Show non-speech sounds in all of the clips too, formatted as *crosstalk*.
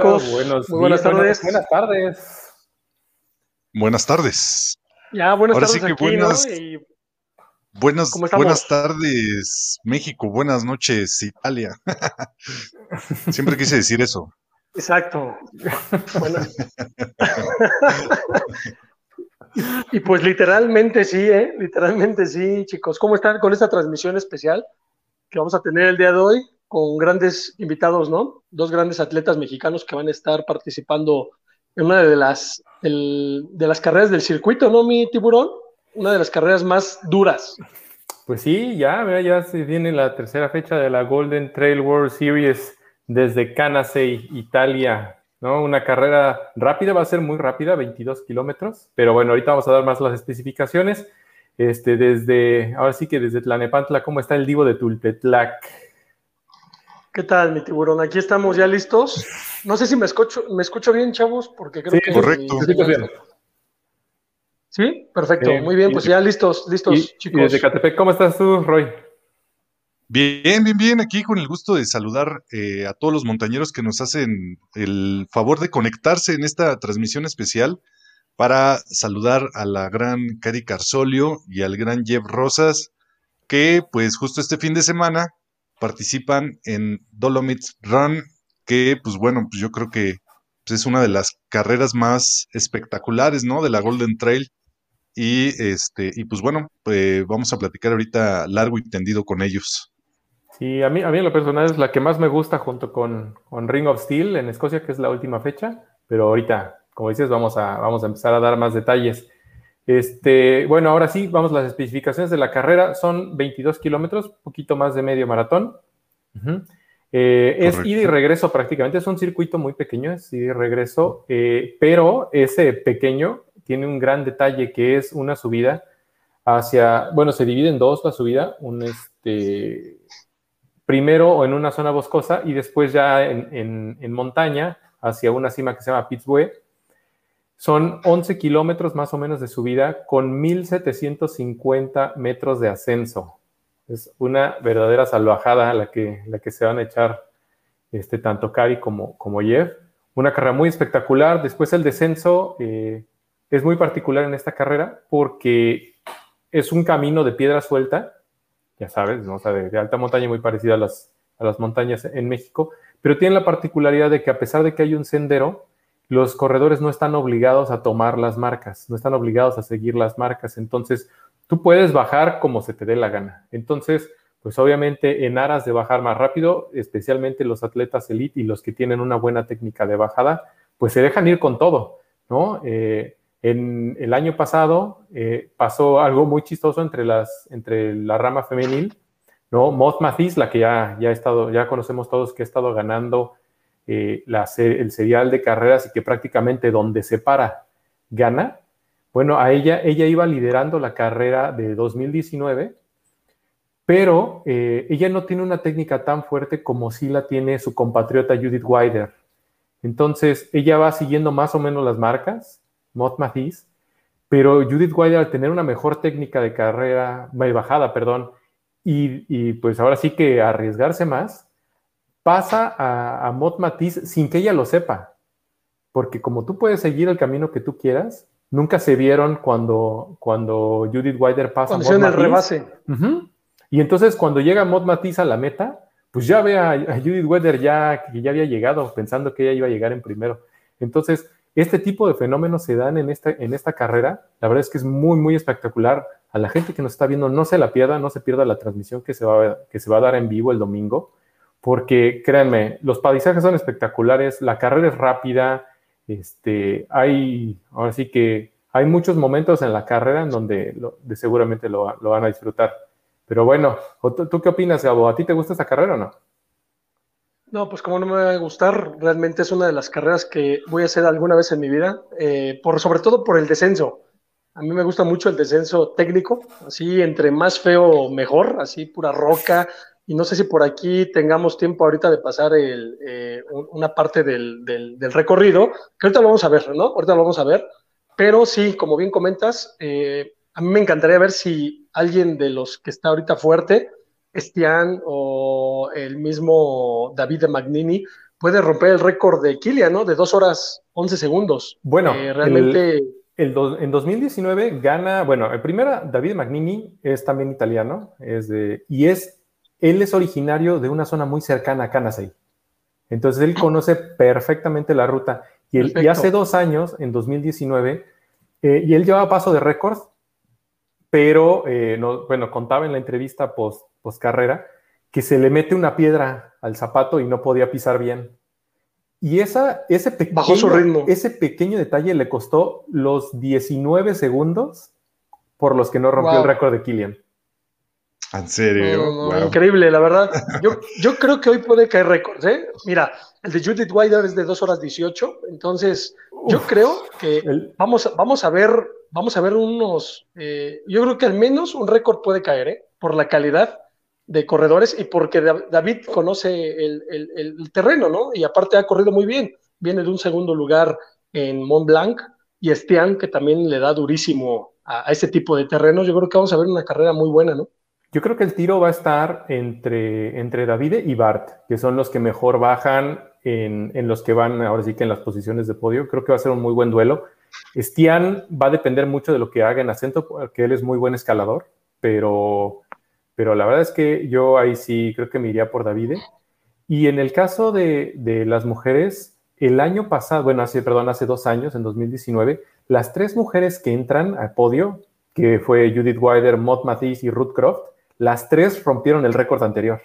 chicos? Buenos Muy buenas tardes. Buenas, tardes. Buenas tardes. Ya, buenas Ahora tardes sí que buenas, buenas, buenas tardes, México. Buenas noches, Italia. *laughs* Siempre quise decir eso. Exacto. *laughs* y pues literalmente sí, ¿eh? Literalmente sí, chicos. ¿Cómo están con esta transmisión especial que vamos a tener el día de hoy? Con grandes invitados, ¿no? Dos grandes atletas mexicanos que van a estar participando en una de las, de las carreras del circuito, ¿no, mi tiburón? Una de las carreras más duras. Pues sí, ya, ya se viene la tercera fecha de la Golden Trail World Series desde Canasei, Italia, ¿no? Una carrera rápida, va a ser muy rápida, 22 kilómetros, pero bueno, ahorita vamos a dar más las especificaciones. Este, desde, ahora sí que desde Tlanepantla, ¿cómo está el divo de Tulpetlac? ¿Qué tal, mi tiburón? Aquí estamos ya listos. No sé si me escucho, me escucho bien, chavos, porque creo que. Correcto. Sí, perfecto. Muy bien, pues ya listos, listos, chicos. Y desde Catepec, ¿cómo estás tú, Roy? Bien, bien, bien. Aquí con el gusto de saludar eh, a todos los montañeros que nos hacen el favor de conectarse en esta transmisión especial para saludar a la gran Cari Carsolio y al gran Jeff Rosas, que pues justo este fin de semana participan en Dolomites Run, que pues bueno, pues yo creo que pues, es una de las carreras más espectaculares, ¿no? De la Golden Trail. Y este, y pues bueno, pues vamos a platicar ahorita largo y tendido con ellos. Sí, a mí, a mí en lo personal es la que más me gusta junto con, con Ring of Steel en Escocia, que es la última fecha, pero ahorita, como dices, vamos a, vamos a empezar a dar más detalles. Este, bueno, ahora sí, vamos las especificaciones de la carrera. Son 22 kilómetros, poquito más de medio maratón. Eh, es ida y regreso prácticamente, es un circuito muy pequeño, es ida y regreso, eh, pero ese pequeño tiene un gran detalle que es una subida hacia, bueno, se divide en dos la subida, un este, primero en una zona boscosa y después ya en, en montaña hacia una cima que se llama Pittsburgh son 11 kilómetros más o menos de subida con 1.750 metros de ascenso. Es una verdadera salvajada la que, la que se van a echar este, tanto Cari como, como Jeff. Una carrera muy espectacular. Después el descenso eh, es muy particular en esta carrera porque es un camino de piedra suelta, ya sabes, ¿no? de, alta montaña muy parecida a las, a las montañas en México, pero tiene la particularidad de que a pesar de que hay un sendero, los corredores no están obligados a tomar las marcas, no están obligados a seguir las marcas. Entonces, tú puedes bajar como se te dé la gana. Entonces, pues obviamente en aras de bajar más rápido, especialmente los atletas elite y los que tienen una buena técnica de bajada, pues se dejan ir con todo, ¿no? Eh, en el año pasado eh, pasó algo muy chistoso entre, las, entre la rama femenil, ¿no? Moth Matisse, la que ya, ya, ha estado, ya conocemos todos que ha estado ganando eh, el serial de carreras y que prácticamente donde se para gana. Bueno, a ella, ella iba liderando la carrera de 2019, pero eh, ella no tiene una técnica tan fuerte como sí la tiene su compatriota Judith Wider. Entonces, ella va siguiendo más o menos las marcas, Mott Matisse, pero Judith Wider al tener una mejor técnica de carrera, bajada, perdón, y pues ahora sí que arriesgarse más, pasa a, a Mott Matisse sin que ella lo sepa. Porque como tú puedes seguir el camino que tú quieras, nunca se vieron cuando, cuando Judith Wider pasa a el rebase. Y entonces cuando llega Mott Matisse a la meta, pues ya ve a, Judith Wider ya que ya había llegado, pensando que ella iba a llegar en primero. Entonces, este tipo de fenómenos se dan en esta, en esta carrera. La verdad es que es muy, muy espectacular. A la gente que nos está viendo, no se la pierda, no se pierda la transmisión que se va, que se va a dar en vivo el domingo porque créanme, los paisajes son espectaculares, la carrera es rápida, este, hay, ahora sí que hay muchos momentos en la carrera en donde de seguramente lo, van a disfrutar. Pero bueno, ¿tú, qué opinas, Gabo? ¿A ti te gusta esa carrera o no? No, pues como no me va a gustar, realmente es una de las carreras que voy a hacer alguna vez en mi vida, eh, por, sobre todo por el descenso. A mí me gusta mucho el descenso técnico, así entre más feo mejor, así pura roca, y no sé si por aquí tengamos tiempo ahorita de pasar eh, una parte del, recorrido, que ahorita lo vamos a ver, ¿no? Ahorita lo vamos a ver. Pero sí, como bien comentas, eh, a mí me encantaría ver si alguien de los que está ahorita fuerte, Estian o el mismo David de Magnini, puede romper el récord de Kilian, ¿no? De dos horas 11 segundos. Bueno, eh, realmente... El, en 2019 gana, bueno, el primero, David Magnini es también italiano, es de, y es, él es originario de una zona muy cercana a Canasei. Entonces él conoce perfectamente la ruta. Y, hace dos años, en 2019, eh, y él llevaba paso de récord, pero, eh, no, bueno, contaba en la entrevista post, post carrera que se le mete una piedra al zapato y no podía pisar bien. Y esa, ese, pequeño, ese pequeño detalle le costó los 19 segundos por los que no rompió el récord de Killian. ¿En serio? Increíble, la verdad. Yo, yo creo que hoy puede caer récords, ¿eh? Mira, el de Judith Wilder es de 2 horas 18, entonces yo creo que vamos, vamos a ver, vamos a ver unos, eh, yo creo que al menos un récord puede caer, ¿eh? Por la calidad de corredores y porque David conoce el, terreno, ¿no? Y aparte ha corrido muy bien. Viene de un segundo lugar en Mont Blanc y Estian, que también le da durísimo a, ese tipo de terrenos. Yo creo que vamos a ver una carrera muy buena, ¿no? Yo creo que el tiro va a estar entre, entre David y Bart, que son los que mejor bajan en, en, los que van ahora sí que en las posiciones de podio. Creo que va a ser un muy buen duelo. Estian va a depender mucho de lo que haga en acento, porque él es muy buen escalador, pero pero la verdad es que yo ahí sí creo que me iría por Davide. Y en el caso de, las mujeres, el año pasado, bueno, hace, perdón, hace dos años, en 2019, las tres mujeres que entran al podio, que fue Judith Wider, Maud Matisse y Ruth Croft, las tres rompieron el récord anterior.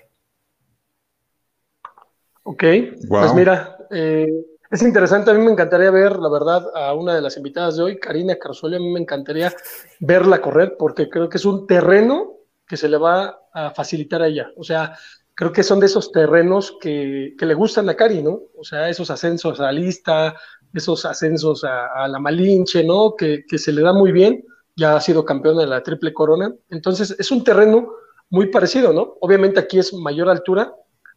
Ok, pues mira, eh, es interesante, a mí me encantaría ver, la verdad, a una de las invitadas de hoy, Karina Carzoli, a mí me encantaría verla correr porque creo que es un terreno que se le va a facilitar a ella. O sea, creo que son de esos terrenos que, le gustan a Cari, ¿no? O sea, esos ascensos a lista, esos ascensos a, la Malinche, ¿no? Que, se le da muy bien, ya ha sido campeona de la triple corona. Entonces, es un terreno muy parecido, ¿no? Obviamente aquí es mayor altura,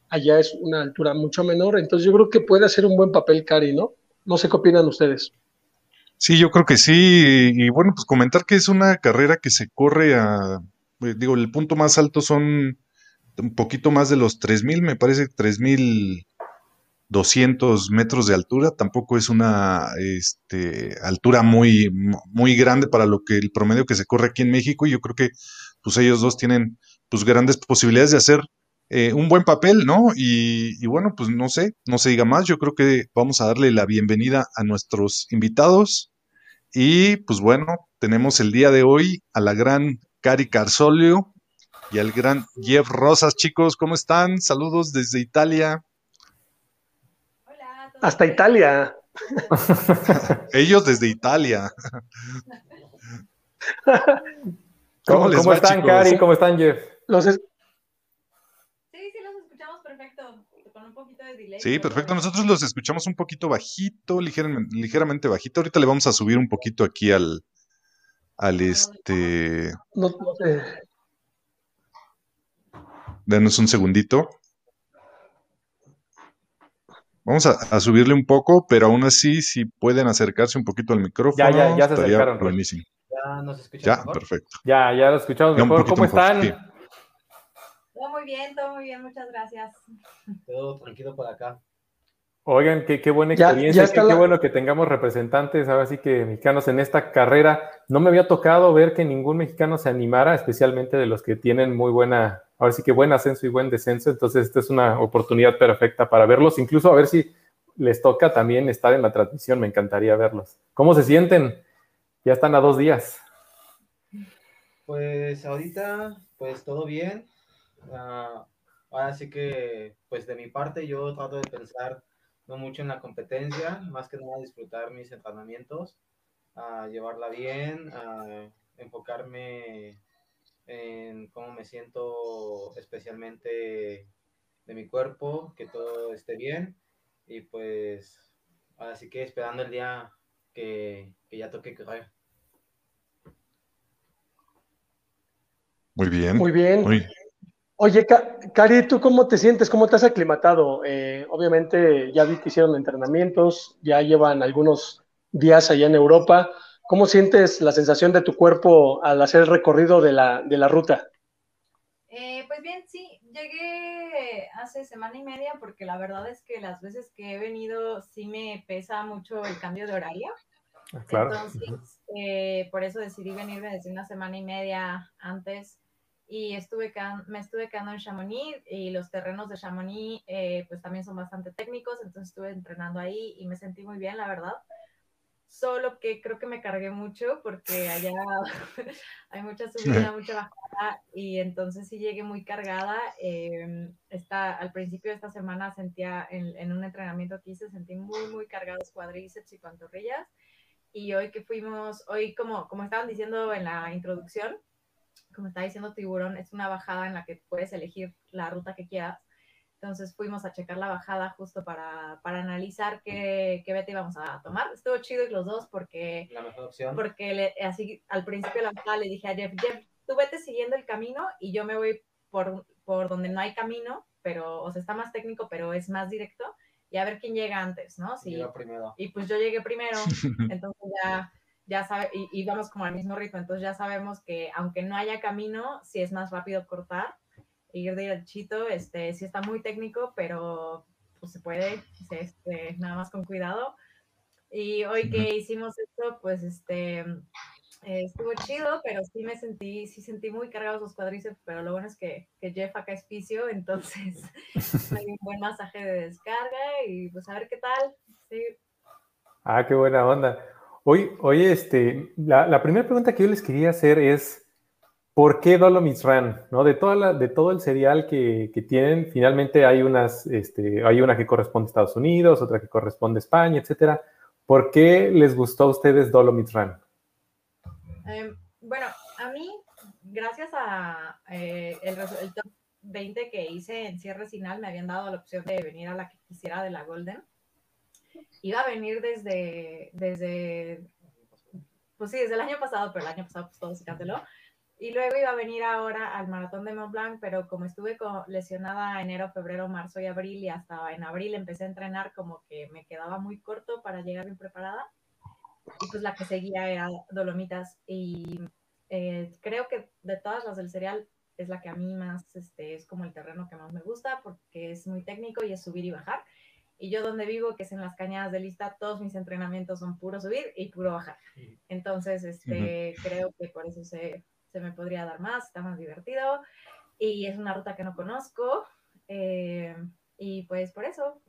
allá es una altura mucho menor, entonces yo creo que puede hacer un buen papel Cari, ¿no? No sé qué opinan ustedes. Sí, yo creo que sí. Y bueno, pues comentar que es una carrera que se corre a eh, digo, el punto más alto son un poquito más de los 3.000, me parece 3.200 metros de altura, tampoco es una este, altura muy, muy grande para lo que el promedio que se corre aquí en México y yo creo que pues ellos dos tienen pues grandes posibilidades de hacer eh, un buen papel, ¿no? Y, y, bueno, pues no sé, no se diga más, yo creo que vamos a darle la bienvenida a nuestros invitados y pues bueno, tenemos el día de hoy a la gran Cari Carsolio y al gran Jeff Rosas. Chicos, ¿cómo están? Saludos desde Italia. Hola. Hasta Italia. *laughs* Ellos desde Italia. ¿Cómo, están, Cari? ¿Cómo están, Jeff? Sí, sí, los escuchamos perfecto. Con un poquito de delay. Sí, perfecto. Nosotros los escuchamos un poquito bajito, ligeramente, ligeramente bajito. Ahorita le vamos a subir un poquito aquí al, al este. No, sé. Denos un segundito. Vamos a, subirle un poco, pero aún así, si pueden acercarse un poquito al micrófono, ya, ya, ya se acercaron. Buenísimo. Ya nos escuchamos. Ya, perfecto. Ya, ya lo escuchamos mejor. ¿Cómo están? Todo muy bien, todo muy bien, muchas gracias. Todo tranquilo por acá. Oigan, qué, buena experiencia, qué, bueno que tengamos representantes, ahora sí que mexicanos en esta carrera. No me había tocado ver que ningún mexicano se animara, especialmente de los que tienen muy buena, ahora sí que buen ascenso y buen descenso. Entonces, esta es una oportunidad perfecta para verlos, incluso a ver si les toca también estar en la transmisión, me encantaría verlos. ¿Cómo se sienten? Ya están a dos días. Pues ahorita, pues todo bien. Uh, ahora sí que, pues de mi parte, yo trato de pensar no mucho en la competencia, más que nada disfrutar mis entrenamientos, a llevarla bien, a enfocarme en cómo me siento especialmente de mi cuerpo, que todo esté bien y pues así que esperando el día que, ya toque correr. Muy bien. Muy bien. Muy, Oye, Cari, ¿tú cómo te sientes? ¿Cómo te has aclimatado? Eh, obviamente ya vi que hicieron entrenamientos, ya llevan algunos días allá en Europa. ¿Cómo sientes la sensación de tu cuerpo al hacer el recorrido de la, de la ruta? Eh, pues bien, sí, llegué hace semana y media porque la verdad es que las veces que he venido sí me pesa mucho el cambio de horario. Ah, claro. Entonces, eh, por eso decidí venirme desde una semana y media antes y estuve me estuve quedando en Chamonix y los terrenos de Chamonix eh, pues también son bastante técnicos, entonces estuve entrenando ahí y me sentí muy bien, la verdad solo que creo que me cargué mucho porque allá *laughs* hay mucha subida, mucha bajada y entonces sí llegué muy cargada. Eh, al principio de esta semana sentía en, un entrenamiento que hice, sentí muy, muy cargados cuadríceps y pantorrillas. Y hoy que fuimos, hoy como, como estaban diciendo en la introducción, como estaba diciendo Tiburón, es una bajada en la que puedes elegir la ruta que quieras. Entonces fuimos a checar la bajada justo para, para analizar qué, qué beta íbamos a tomar. Estuvo chido y los dos porque, la mejor opción. porque le, así al principio de la bajada le dije a Jeff, Jeff, tú vete siguiendo el camino y yo me voy por, por donde no hay camino, pero, o sea, está más técnico, pero es más directo y a ver quién llega antes, ¿no? Sí. primero. Y pues yo llegué primero, *laughs* entonces ya, ya sabe, y, y, vamos como al mismo ritmo, entonces ya sabemos que aunque no haya camino, sí es más rápido cortar ir de chito, este, sí está muy técnico, pero pues se puede, este, nada más con cuidado. Y hoy que hicimos esto, pues este, estuvo chido, pero sí me sentí, sí sentí muy cargados los cuadríceps, pero lo bueno es que, que Jeff acá es fisio, entonces *laughs* hay un buen masaje de descarga y pues a ver qué tal. Sí. Ah, qué buena onda. Hoy, hoy este, la, la primera pregunta que yo les quería hacer es, ¿Por qué Dolomites Run? ¿No? De, toda la, de todo el serial que, que, tienen, finalmente hay, unas, este, hay una que corresponde a Estados Unidos, otra que corresponde a España, etcétera. ¿Por qué les gustó a ustedes Dolomites Run? Eh, bueno, a mí, gracias a eh, el, el, top 20 que hice en cierre final, me habían dado la opción de venir a la que quisiera de la Golden. Iba a venir desde, desde pues sí, desde el año pasado, pero el año pasado pues todo se canceló. Y luego iba a venir ahora al maratón de Mont Blanc, pero como estuve lesionada enero, febrero, marzo y abril, y hasta en abril empecé a entrenar, como que me quedaba muy corto para llegar bien preparada. Y pues la que seguía era Dolomitas. Y eh, creo que de todas las del cereal es la que a mí más este, es como el terreno que más me gusta, porque es muy técnico y es subir y bajar. Y yo donde vivo, que es en las cañadas de lista, todos mis entrenamientos son puro subir y puro bajar. Entonces, este, creo que por eso se se me podría dar más, está más divertido y es una ruta que no conozco eh, y pues por eso.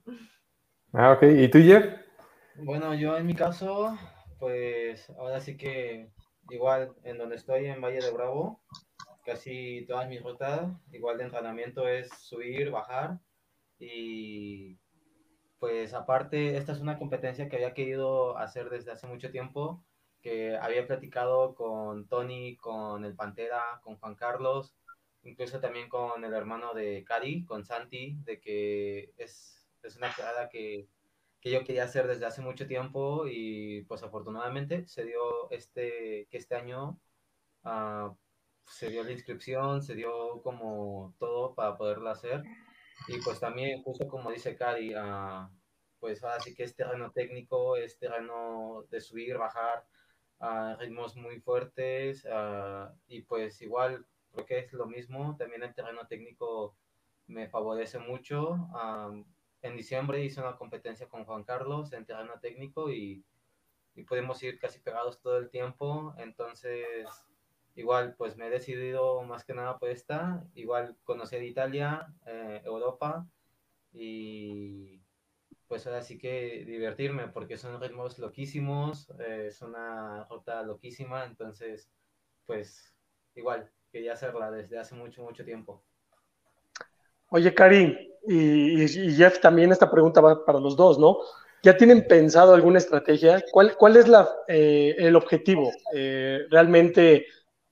Ah, ok. ¿Y tú, Jeff? Bueno, yo en mi caso, pues ahora sí que igual en donde estoy, en Valle de Bravo, casi todas mis rutas, igual de entrenamiento es subir, bajar y pues aparte, esta es una competencia que había querido hacer desde hace mucho tiempo que había platicado con Tony, con el Pantera, con Juan Carlos, incluso también con el hermano de Cari, con Santi, de que es, es una carrera que, que, yo quería hacer desde hace mucho tiempo y pues afortunadamente se dio este, que este año uh, se dio la inscripción, se dio como todo para poderla hacer y pues también justo como dice Cari, uh, pues ahora que es terreno técnico, es terreno de subir, bajar, a ritmos muy fuertes y pues igual creo que es lo mismo, también el terreno técnico me favorece mucho. en diciembre hice una competencia con Juan Carlos en terreno técnico y, y pudimos ir casi pegados todo el tiempo, entonces igual pues me he decidido más que nada por esta, igual conocer Italia, eh, Europa y pues ahora sí que divertirme, porque son ritmos loquísimos, eh, es una ruta loquísima, entonces, pues igual, quería hacerla desde hace mucho, mucho tiempo. Oye, Cari, y, Jeff, también esta pregunta va para los dos, ¿no? ¿Ya tienen pensado alguna estrategia? ¿Cuál, cuál es la, eh, el objetivo? Eh, realmente,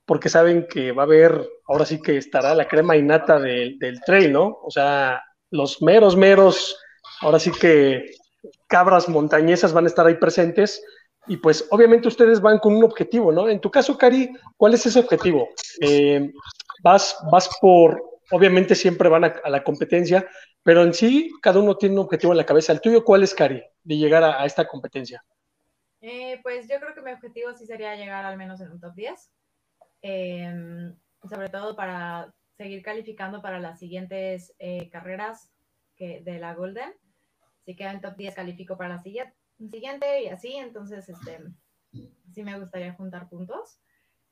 porque saben que va a haber, ahora sí que estará la crema innata del trail, ¿no? O sea, los meros, meros ahora sí que cabras montañesas van a estar ahí presentes y pues obviamente ustedes van con un objetivo, ¿no? En tu caso, Cari, ¿cuál es ese objetivo? Eh, vas, vas por, obviamente siempre van a, la competencia, pero en sí cada uno tiene un objetivo en la cabeza. ¿El tuyo cuál es, Cari, de llegar a, esta competencia? Eh, pues yo creo que mi objetivo sí sería llegar al menos en un top 10, em, sobre todo para seguir calificando para las siguientes eh, carreras que, de la Golden. Si queda en top 10, califico para la siguiente, y así. Entonces, este, sí me gustaría juntar puntos.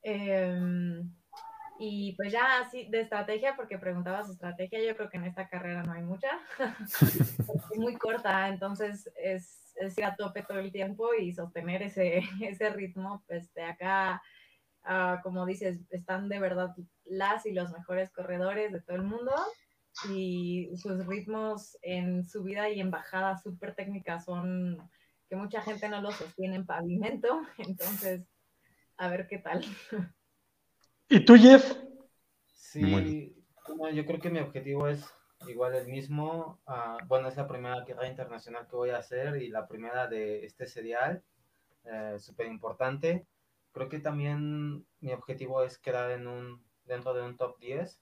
Em, y pues ya así de estrategia, porque preguntabas estrategia, yo creo que en esta carrera no hay mucha. *laughs* es muy corta, entonces es, es, ir a tope todo el tiempo y sostener ese, *laughs* ese ritmo. Pues de acá, uh, como dices, están de verdad las y los mejores corredores de todo el mundo y sus ritmos en subida y en bajada súper técnicas son que mucha gente no los sostiene en pavimento. *laughs* Entonces, a ver qué tal. ¿Y tú, Jeff? Sí, yo creo que mi objetivo es igual el mismo. Uh, bueno, es la primera carrera internacional que voy a hacer y la primera de este serial, eh, súper importante. Creo que también mi objetivo es quedar en un, dentro de un top 10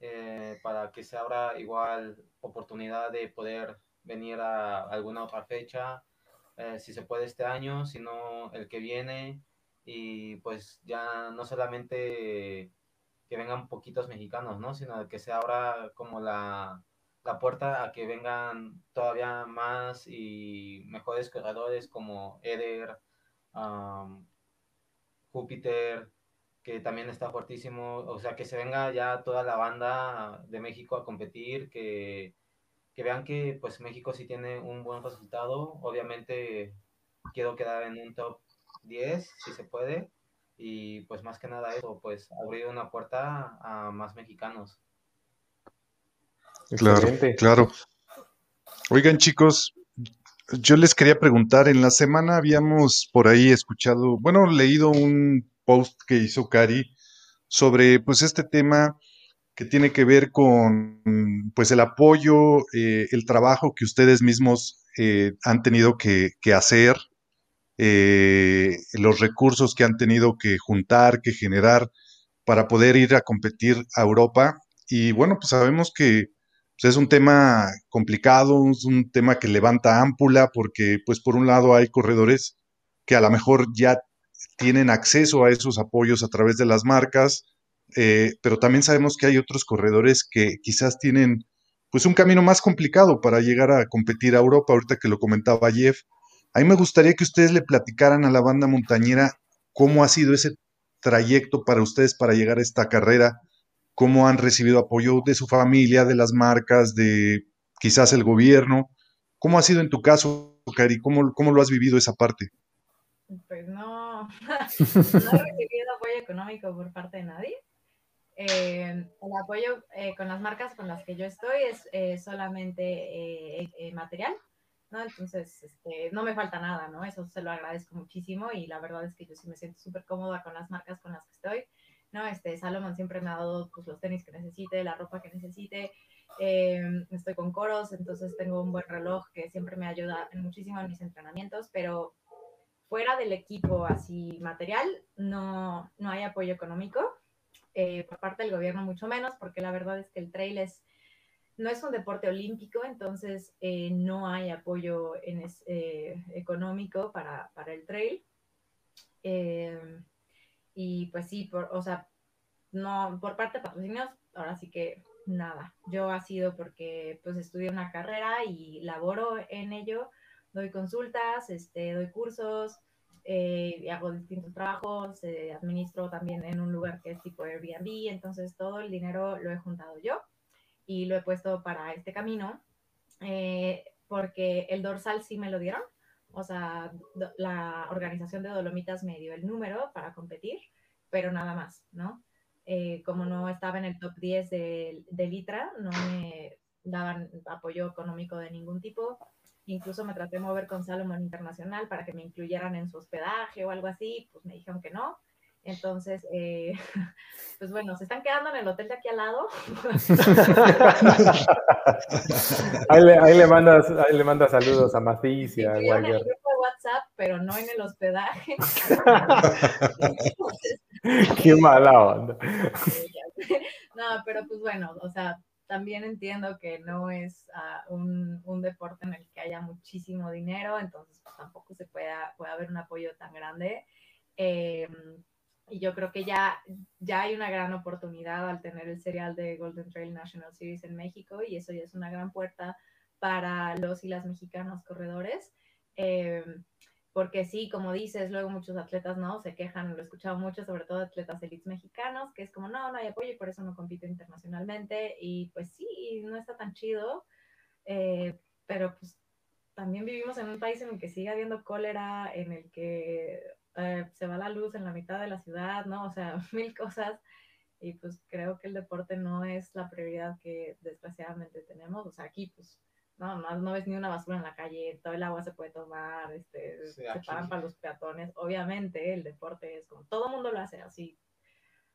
eh, para que se abra igual oportunidad de poder venir a alguna otra fecha, eh, si se puede este año, sino el que viene y pues ya no solamente que vengan poquitos mexicanos, ¿no? Sino que se abra como la, la puerta a que vengan todavía más y mejores corredores como Eder, Júpiter, que también está fuertísimo, o sea, que se venga ya toda la banda de México a competir, que, que vean que pues México sí tiene un buen resultado, obviamente quiero quedar en un top 10, si se puede, y pues más que nada eso, pues abrir una puerta a más mexicanos. Claro, claro. Oigan chicos, yo les quería preguntar, en la semana habíamos por ahí escuchado, bueno, leído un post que hizo Cari sobre pues este tema que tiene que ver con pues el apoyo, eh, el trabajo que ustedes mismos eh, han tenido que, que hacer eh, los recursos que han tenido que juntar, que generar para poder ir a competir a Europa. Y bueno, pues sabemos que es un tema complicado, es un tema que levanta ámpula, porque pues por un lado hay corredores que a lo mejor ya tienen acceso a esos apoyos a través de las marcas, eh, pero también sabemos que hay otros corredores que quizás tienen pues un camino más complicado para llegar a competir a Europa, ahorita que lo comentaba Jeff, a mí me gustaría que ustedes le platicaran a la banda montañera cómo ha sido ese trayecto para ustedes para llegar a esta carrera, cómo han recibido apoyo de su familia, de las marcas, de quizás el gobierno. ¿Cómo ha sido en tu caso, Cari? ¿Cómo, cómo lo has vivido esa parte? Pues no, *laughs* no he recibido apoyo económico por parte de nadie. Eh, el apoyo eh, con las marcas con las que yo estoy es eh, solamente material. ¿no? Entonces, este, no me falta nada, ¿no? Eso se lo agradezco muchísimo y la verdad es que yo sí me siento súper cómoda con las marcas con las que estoy, ¿no? Este, Salomon siempre me ha dado pues, los tenis que necesite, la ropa que necesite, em, estoy con coros, entonces tengo un buen reloj que siempre me ayuda muchísimo en mis entrenamientos, pero fuera del equipo así material, no, no hay apoyo económico. Eh, por parte del gobierno mucho menos, porque la verdad es que el trail es no es un deporte olímpico, entonces eh, no hay apoyo en eh, económico para, el trail. Eh, y pues sí, por, o sea, no, por parte de patrocinios, ahora sí que nada. Yo ha sido porque pues estudié una carrera y laboro en ello, doy consultas, este, doy cursos, hago distintos trabajos, administro también en un lugar que es tipo Airbnb, entonces todo el dinero lo he juntado yo y lo he puesto para este camino, eh, porque el dorsal sí me lo dieron, o sea, la organización de Dolomitas me dio el número para competir, pero nada más, ¿no? Eh, como no estaba en el top 10 de, de Litra, no me daban apoyo económico de ningún tipo. Incluso me traté de mover con Salomon Internacional para que me incluyeran en su hospedaje o algo así, pues me dijeron que no. Entonces, eh, *laughs* pues bueno, se están quedando en el hotel de aquí al lado. *laughs* ahí, le, ahí, le mandas, ahí le mandas saludos a Maticia. Sí, en el grupo de WhatsApp, pero no en el hospedaje. *laughs* Qué mala onda. no, pero pues bueno, o sea, también entiendo que no es uh, un, un, deporte en el que haya muchísimo dinero, entonces pues, tampoco se pueda, puede haber un apoyo tan grande. Eh, Y yo creo que ya, ya hay una gran oportunidad al tener el serial de Golden Trail National Series en México y eso ya es una gran puerta para los y las mexicanos corredores. Eh, porque sí, como dices, luego muchos atletas no se quejan, lo he escuchado mucho, sobre todo atletas elites mexicanos, que es como, no, no hay apoyo y por eso no compito internacionalmente. Y pues sí, no está tan chido, eh, pero pues también vivimos en un país en el que sigue habiendo cólera, en el que eh, se va la luz en la mitad de la ciudad, ¿no? O sea, *laughs* mil cosas. Y pues creo que el deporte no es la prioridad que desgraciadamente tenemos. O sea, aquí pues no, no, no ves ni una basura en la calle, todo el agua se puede tomar, este, se paran para los peatones. Obviamente el deporte es como, todo el mundo lo hace así.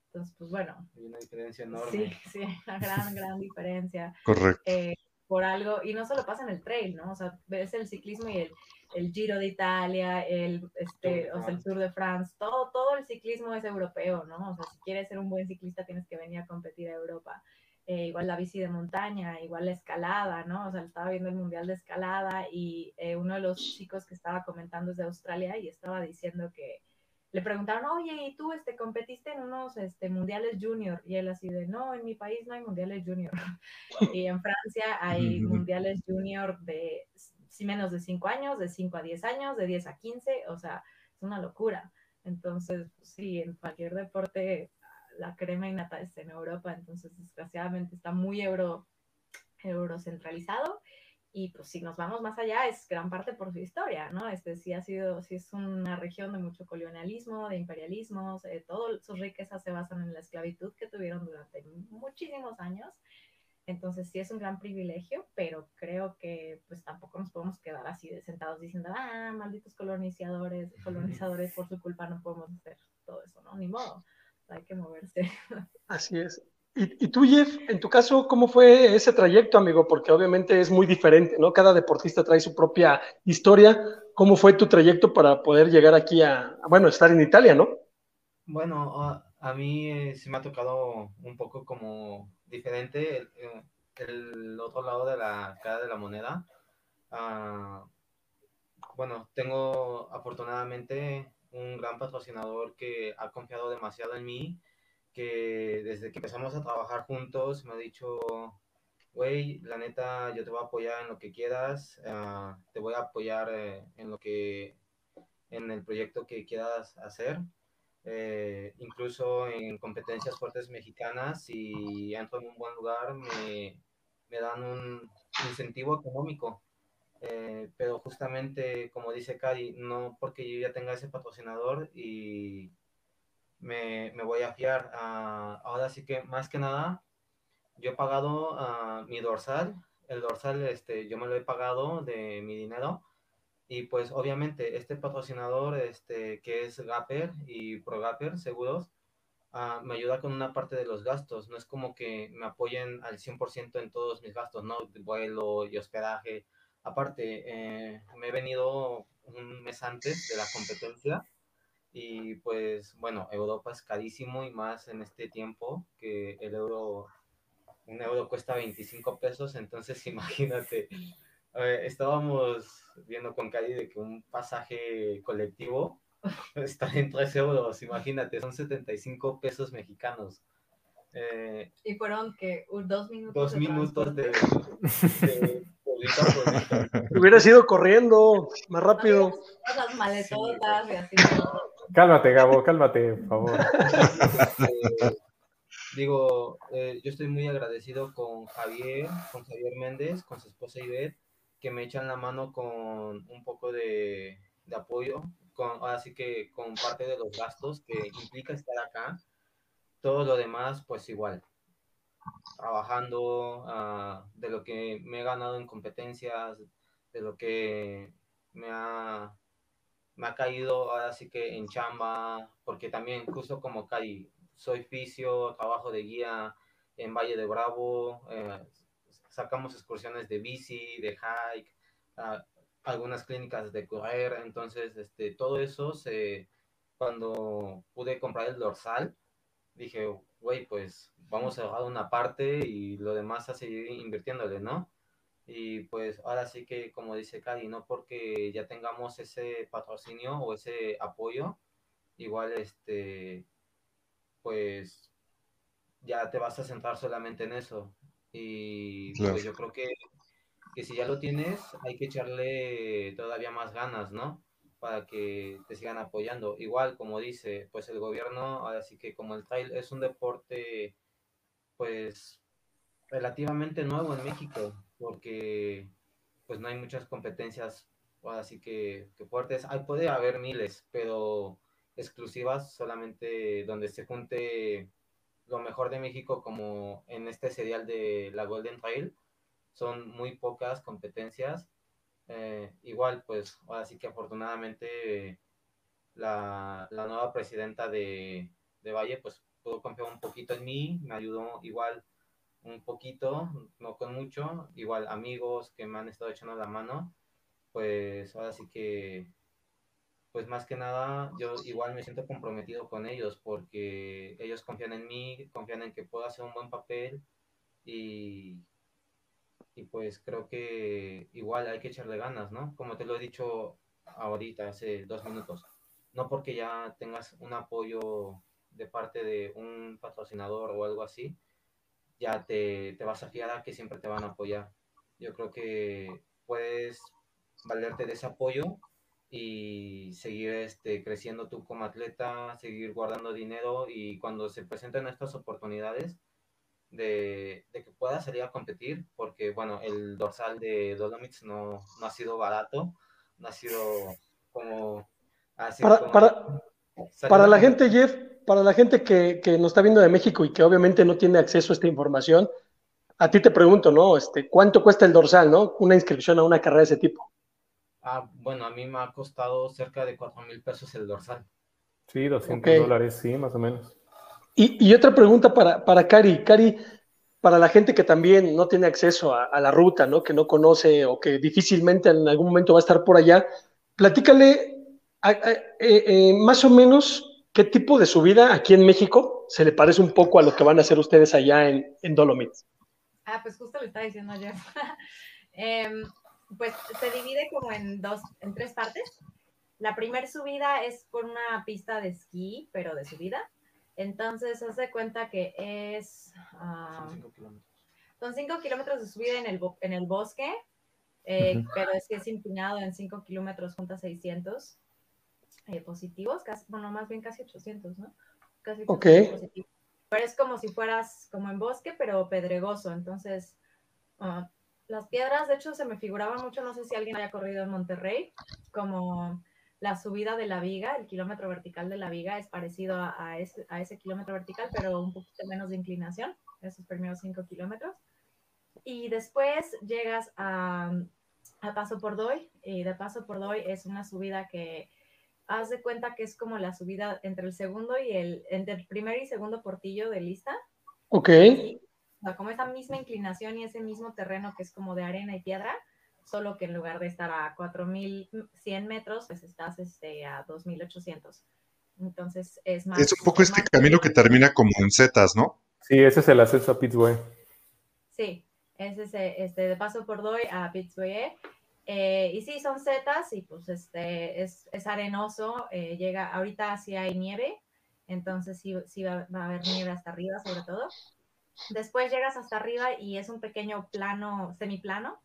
Entonces, pues bueno. Hay una diferencia enorme. Sí, *laughs* sí, una gran, gran diferencia. Correcto. Eh, por algo, y no solo pasa en el trail, ¿no? O sea, ves el ciclismo y el, el Giro de Italia, el, este, o sea, el Tour de France, todo, todo el ciclismo es europeo, ¿no? O sea, si quieres ser un buen ciclista tienes que venir a competir a Europa. Eh, igual la bici de montaña, igual la escalada, ¿no? O sea, estaba viendo el mundial de escalada y eh, uno de los chicos que estaba comentando es de Australia y estaba diciendo que le preguntaron, oye, ¿y tú este, competiste en unos este, mundiales junior? Y él así de, no, en mi país no hay mundiales junior. *laughs* y en Francia hay mundiales junior de sí, menos de 5 años, de 5 a 10 años, de 10 a 15, o sea, es una locura. Entonces, sí, en cualquier deporte la crema innata está en Europa, entonces desgraciadamente está muy euro, eurocentralizado. Y pues si nos vamos más allá, es gran parte por su historia, ¿no? Este sí ha sido, sí es una región de mucho colonialismo, de imperialismo, eh, todas sus riquezas se basan en la esclavitud que tuvieron durante muchísimos años. Entonces sí es un gran privilegio, pero creo que pues tampoco nos podemos quedar así de sentados diciendo, ah, malditos colonizadores, *laughs* colonizadores, por su culpa no podemos hacer todo eso, ¿no? Ni modo hay que moverse. Así es. Y, tú, Jeff, en tu caso, ¿cómo fue ese trayecto, amigo? Porque obviamente es muy diferente, ¿no? Cada deportista trae su propia historia. ¿Cómo fue tu trayecto para poder llegar aquí a, bueno, estar en Italia, ¿no? Bueno, a, mí eh, sí me ha tocado un poco como diferente el, eh, otro lado de la cara de la moneda. Ah, bueno, tengo afortunadamente un gran patrocinador que ha confiado demasiado en mí, que desde que empezamos a trabajar juntos me ha dicho, güey, la neta, yo te voy a apoyar en lo que quieras, ah, te voy a apoyar eh, en lo que, en el proyecto que quieras hacer. Eh, incluso en competencias fuertes mexicanas, si entro en un buen lugar, me, me dan un incentivo económico eh, pero justamente, como dice Cari, no porque yo ya tenga ese patrocinador y me, me voy a fiar. a ahora sí que, más que nada, yo he pagado uh, mi dorsal. El dorsal, este, yo me lo he pagado de mi dinero. Y pues obviamente este patrocinador, este, que es Gapper y ProGapper Seguros, uh, me ayuda con una parte de los gastos. No es como que me apoyen al 100% en todos mis gastos, ¿no? Vuelo y hospedaje, Aparte, eh, me he venido un mes antes de la competencia y pues bueno, Europa es carísimo y más en este tiempo que el euro, un euro cuesta 25 pesos, entonces *laughs* imagínate, eh, estábamos viendo con Cari de que un pasaje colectivo *laughs* está en 3 euros, imagínate, son 75 pesos mexicanos. Eh, y fueron que dos minutos. Dos minutos de Hubiera sido corriendo más rápido. Las maletotas y así. Cálmate, Gabo, cálmate, por favor. Eh, digo, eh, yo estoy muy agradecido con Javier, con Javier Méndez, con su esposa Ivette, que me echan la mano con un poco de, apoyo, así que con parte de los gastos que implica estar acá. Todo lo demás, pues igual trabajando, uh, de lo que me he ganado en competencias, de lo que me ha, me ha caído ahora sí que en chamba, porque también justo como Cari, soy fisio, trabajo de guía en Valle de Bravo, eh, sacamos excursiones de bici, de hike, algunas clínicas de correr, entonces este, todo eso se, cuando pude comprar el dorsal, dije, güey, pues vamos a dejar una parte y lo demás a seguir invirtiéndole, ¿no? Y pues ahora sí que, como dice Cadi, no porque ya tengamos ese patrocinio o ese apoyo, igual este, pues ya te vas a centrar solamente en eso. Y Claro. pues yo creo que, que si ya lo tienes, hay que echarle todavía más ganas, ¿no? Para que te sigan apoyando. Igual, como dice, pues el gobierno, ahora sí que como el trail es un deporte, pues relativamente nuevo en México, porque pues no hay muchas competencias, ahora sí que, que fuertes. Puede haber miles, pero exclusivas solamente donde se junte lo mejor de México como en este serial de la Golden Trail. Son muy pocas competencias. Eh, igual, pues ahora sí que afortunadamente la, la nueva presidenta de, de Valle pues pudo confiar un poquito en mí, me ayudó igual un poquito, no con mucho, igual amigos que me han estado echando la mano, pues ahora sí que, pues más que nada, yo igual me siento comprometido con ellos porque ellos confían en mí, confían en que puedo hacer un buen papel y, y pues creo que igual hay que echarle ganas, ¿no? Como te lo he dicho ahorita, hace dos minutos, no porque ya tengas un apoyo de parte de un patrocinador o algo así, ya te, te vas a fiar a que siempre te van a apoyar. Yo creo que puedes valerte de ese apoyo y seguir este, creciendo tú como atleta, seguir guardando dinero y cuando se presenten estas oportunidades de, de que puedas salir a competir, porque bueno, el dorsal de Dolomites no, no ha sido barato, no ha sido como... ha sido Para, como- para, para la gente, Jeff, para la gente que, que nos está viendo de México y que obviamente no tiene acceso a esta información, a ti te pregunto, ¿no? Este, ¿Cuánto cuesta el dorsal, no? Una inscripción a una carrera de ese tipo. Ah, bueno, a mí me ha costado cerca de cuatro mil pesos el dorsal. Sí, 200 Ok. dólares, sí, más o menos. Y, y otra pregunta para, para Cari. Cari, para la gente que también no tiene acceso a, a la ruta, ¿no? Que no conoce o que difícilmente en algún momento va a estar por allá, platícale a- a- eh, eh, más o menos qué tipo de subida aquí en México se le parece un poco a lo que van a hacer ustedes allá en, en Dolomites. Ah, pues justo le estaba diciendo ayer. *laughs* Em, pues se divide como en dos, en tres partes. La primera subida es por una pista de esquí, pero de subida. Entonces, haz de cuenta que es. ah, Son cinco kilómetros. son 5 kilómetros de subida en el, en el bosque, eh, Ujú. pero es que es empinado en 5 kilómetros junto a 600 eh, positivos, casi, bueno, más bien casi 800, ¿no? Casi 800 Ok. positivos. Pero es como si fueras como en bosque, pero pedregoso. Entonces, ah, las piedras, de hecho, se me figuraban mucho, no sé si alguien haya corrido en Monterrey, como la subida de la viga, el kilómetro vertical de la viga es parecido a, a ese, a ese kilómetro vertical, pero un poquito menos de inclinación, esos primeros 5 kilómetros. Y después llegas a, a Paso por Doy, y de Paso por Doy es una subida que haz de cuenta que es como la subida entre el segundo y el, entre el primer y segundo portillo de lista, Ok. o sea, como esa misma inclinación y ese mismo terreno que es como de arena y piedra, solo que en lugar de estar a 4100 metros, pues estás este, a 2800. Entonces es más. Es un poco este más- camino que termina como en setas, ¿no? Sí, ese es el ascenso a Pittsburgh. Sí, es ese, este, de paso por doy a Pittsburgh. Eh, y sí, son setas y pues este es, es arenoso. eh, llega, ahorita sí hay nieve, entonces sí, sí va, va a haber nieve hasta arriba, sobre todo. Después llegas hasta arriba y es un pequeño plano, semiplano,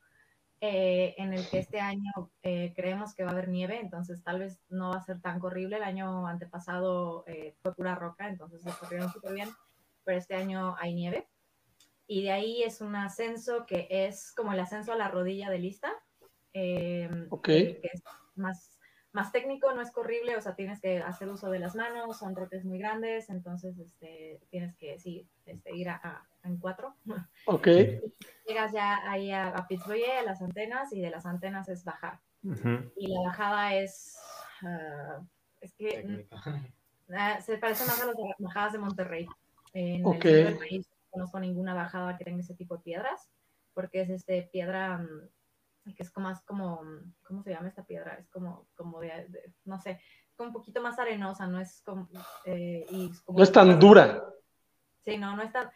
eh, en el que este año eh, creemos que va a haber nieve, entonces tal vez no va a ser tan corrible. El año antepasado eh, fue pura roca, entonces lo corrieron súper bien, pero este año hay nieve. Y de ahí es un ascenso que es como el ascenso a la rodilla de lista, eh, Ok. eh, que es más, más técnico, no es corrible, o sea, tienes que hacer uso de las manos, son roques muy grandes, entonces este, tienes que sí, este, ir a, a- en cuatro. *laughs* Ok. Llegas ya ahí a, a Pittsburgh, a las antenas, y de las antenas es bajar. Ujú. Y la bajada es, ah, es que. *laughs* Ah, se parece más a las bajadas de Monterrey. En Ok. el centro del país no conozco ninguna bajada que tenga ese tipo de piedras, porque es este piedra mm, que es como más como, mm, ¿cómo se llama esta piedra? Es como, como de, de- no sé, como un poquito más arenosa, no es como, eh, y como No es tan dura. Sí, no, no es tan,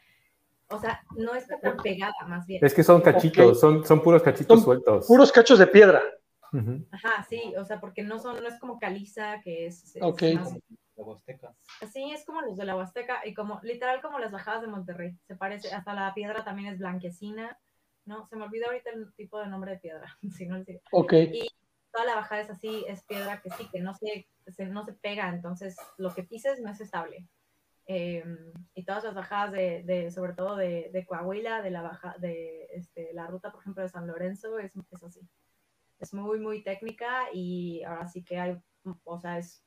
o sea, no está tan pegada más bien. Es que son cachitos, son, son puros cachitos Son sueltos. Puros cachos de piedra. Ajá, sí, o sea, porque no son, no es como caliza, que es, es Ok. más- La Huasteca. Sí, es como los de la Huasteca y como literal como las bajadas de Monterrey. Se parece, hasta la piedra también es blanquecina. No, se me olvidó ahorita el tipo de nombre de piedra. *laughs* si no, sí. Ok. Toda la bajada es así, es piedra que sí, que no se, se- no se pega, entonces lo que pises no es estable. Eh, y todas las bajadas de, de sobre todo de, de Coahuila, de la baja, de este, la ruta, por ejemplo, de San Lorenzo, es, es así. Es muy, muy técnica y ahora sí que hay, o sea, es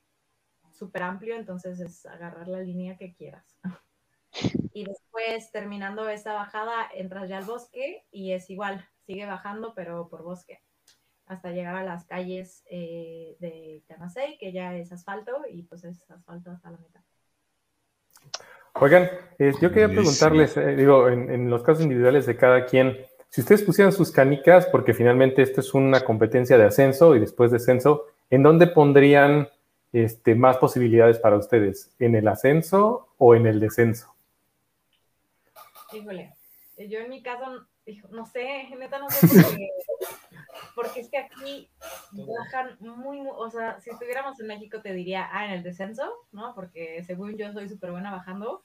súper amplio, entonces es agarrar la línea que quieras. *laughs* Y después, terminando esa bajada, entras ya al bosque y es igual, sigue bajando, pero por bosque, hasta llegar a las calles eh, de Canasey, que ya es asfalto, y pues es asfalto hasta la mitad. Oigan, eh, yo quería preguntarles, eh, digo, en, en los casos individuales de cada quien, si ustedes pusieran sus canicas, porque finalmente esto es una competencia de ascenso y después de ascenso, ¿en dónde pondrían este, más posibilidades para ustedes? ¿En el ascenso o en el descenso? Híjole, eh, yo en mi caso, no sé, neta no sé por qué, *laughs* porque es que aquí bajan muy, muy- o sea, si estuviéramos en México te diría, ah, en el descenso, ¿no? Porque según yo soy súper buena bajando,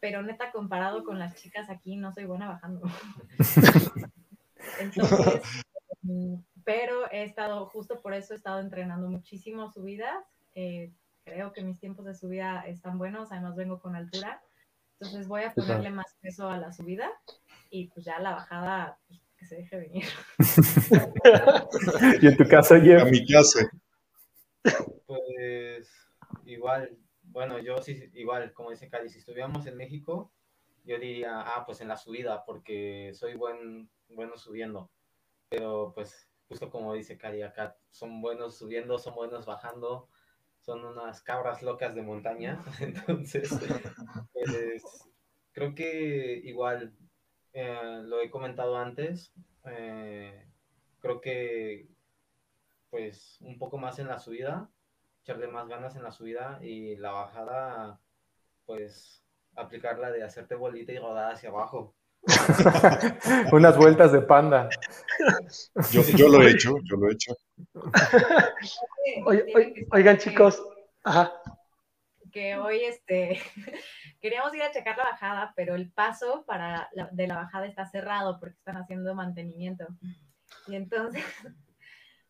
pero neta comparado con las chicas aquí no soy buena bajando. *laughs* Entonces, *laughs* pero he estado, justo por eso he estado entrenando muchísimo subidas. eh, creo que mis tiempos de subida están buenos, además vengo con altura. Entonces voy a ponerle más peso a la subida y pues ya la bajada pues, que se deje venir. *laughs* Y en tu caso, A Jeff, mi casa. Pues igual, bueno, yo sí, igual, como dice Cali, si estuviéramos en México, yo diría, ah, pues en la subida, porque soy buen, bueno subiendo. Pero pues, justo como dice Cali, acá son buenos subiendo, son buenos bajando, son unas cabras locas de montaña. *laughs* Entonces, pues, creo que igual, eh, lo he comentado antes, eh, creo que pues un poco más en la subida, echarle más ganas en la subida y la bajada, pues aplicarla de hacerte bolita y rodar hacia abajo. *laughs* unas vueltas de panda. Yo, yo lo he hecho, yo lo he hecho. *laughs* Oigan, chicos. Ajá. que hoy este *laughs* queríamos ir a checar la bajada, pero el paso para la, de la bajada está cerrado porque están haciendo mantenimiento. Y entonces, *laughs*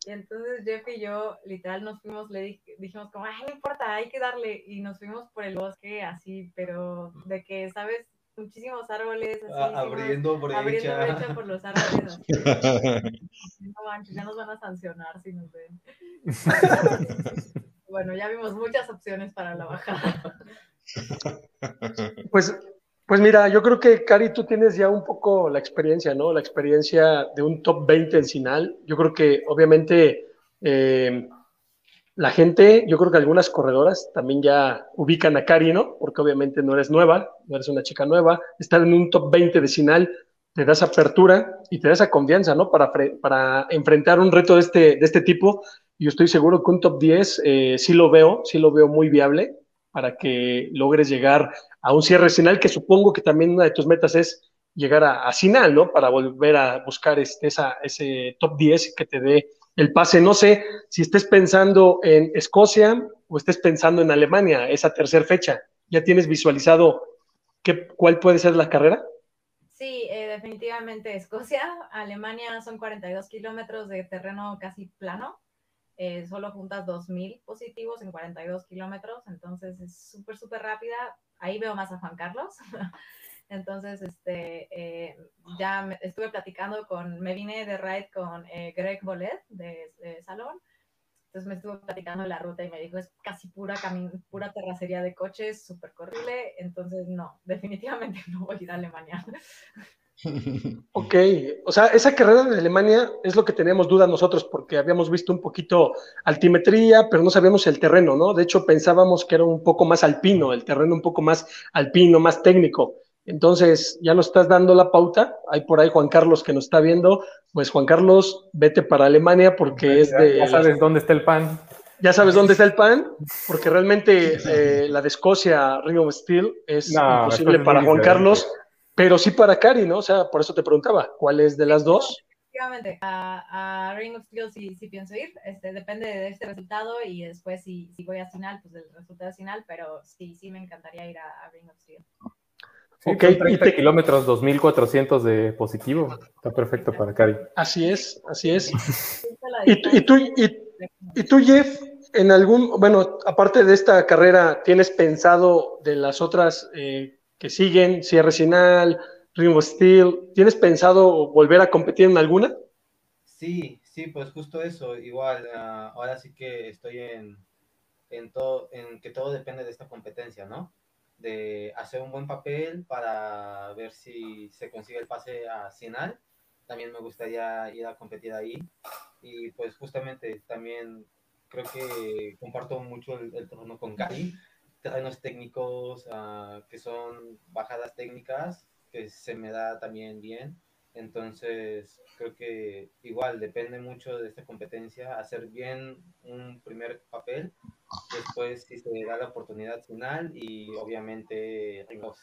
y entonces Jeff y yo literal nos fuimos, le dij- dijimos como, ay, no importa, hay que darle. Y nos fuimos por el bosque así, pero de que, ¿sabes? Muchísimos árboles, así, abriendo brecha. abriendo brecha por los árboles. así. *laughs* No manches, ya nos van a sancionar si nos ven. *laughs* Bueno, ya vimos muchas opciones para la bajada. Pues, pues mira, yo creo que Cari, tú tienes ya un poco la experiencia, ¿no? La experiencia de un top 20 en Sinal. Yo creo que obviamente eh, la gente, yo creo que algunas corredoras también ya ubican a Cari, ¿no? Porque obviamente no eres nueva, no eres una chica nueva. Estar en un top 20 de Sinal te da esa apertura y te da esa confianza, ¿no? Para, para enfrentar un reto de este, de este tipo. Yo estoy seguro que un top 10 eh, sí lo veo, sí lo veo muy viable para que logres llegar a un cierre final, que supongo que también una de tus metas es llegar a, a ¿no? Para volver a buscar este, esa, ese top 10 que te dé el pase. No sé si estés pensando en Escocia o estés pensando en Alemania, esa tercera fecha. ¿Ya tienes visualizado qué, cuál puede ser la carrera? Sí, eh, definitivamente Escocia. Alemania son 42 kilómetros de terreno casi plano. Eh, solo juntas 2.000 positivos en 42 kilómetros, entonces es súper, súper rápida. Ahí veo más a Juan Carlos. *laughs* Entonces, este, eh, ya me- estuve platicando con, me vine de ride con eh, Greg Bolet de, de Salón. Entonces me estuvo platicando la ruta y me dijo, es casi pura, pura terracería de coches, súper corrible. Entonces, no, *laughs* definitivamente no voy a ir a Alemania. *laughs* Ok, o sea, esa carrera de Alemania es lo que teníamos dudas nosotros porque habíamos visto un poquito altimetría, pero no sabíamos el terreno, ¿no? De hecho, pensábamos que era un poco más alpino, el terreno un poco más alpino, más técnico. Entonces, ya nos estás dando la pauta. Hay por ahí Juan Carlos que nos está viendo. Pues Juan Carlos, vete para Alemania porque es Ya- de... ya sabes dónde está el pan. Ya sabes dónde está el pan, porque realmente eh, la de Escocia, Ring of Steel, es No, imposible es para Juan diferente. Carlos, pero sí para Cari, ¿no? O sea, por eso te preguntaba, ¿cuál es de las dos? efectivamente, a, Ring of Steel sí, sí, pienso ir. Este, depende de este resultado y después si, si voy a final, pues del resultado final, pero sí, sí me encantaría ir a, Ring of Steel. Sí, ok, 30 kilómetros, 2400 de positivo. Está perfecto para Cari. Así es, así es. *laughs* ¿Y, y, tú, y, y tú, Jeff, en algún, bueno, aparte de esta carrera, ¿tienes pensado de las otras eh, que siguen, Sierra Sinal, Ring of Steel, ¿tienes pensado volver a competir en alguna? Sí, sí, pues justo eso, igual, ah, ahora sí que estoy en, en todo, en que todo depende de esta competencia, ¿no? De hacer un buen papel para ver si se consigue el pase a Sinal. También me gustaría ir a competir ahí. Y pues justamente también creo que comparto mucho el, el trono con Cali, terrenos técnicos uh, que son bajadas técnicas, que se me da también bien. Entonces, creo que igual depende mucho de esta competencia, hacer bien un primer papel, después si se da la oportunidad final y obviamente Ring of,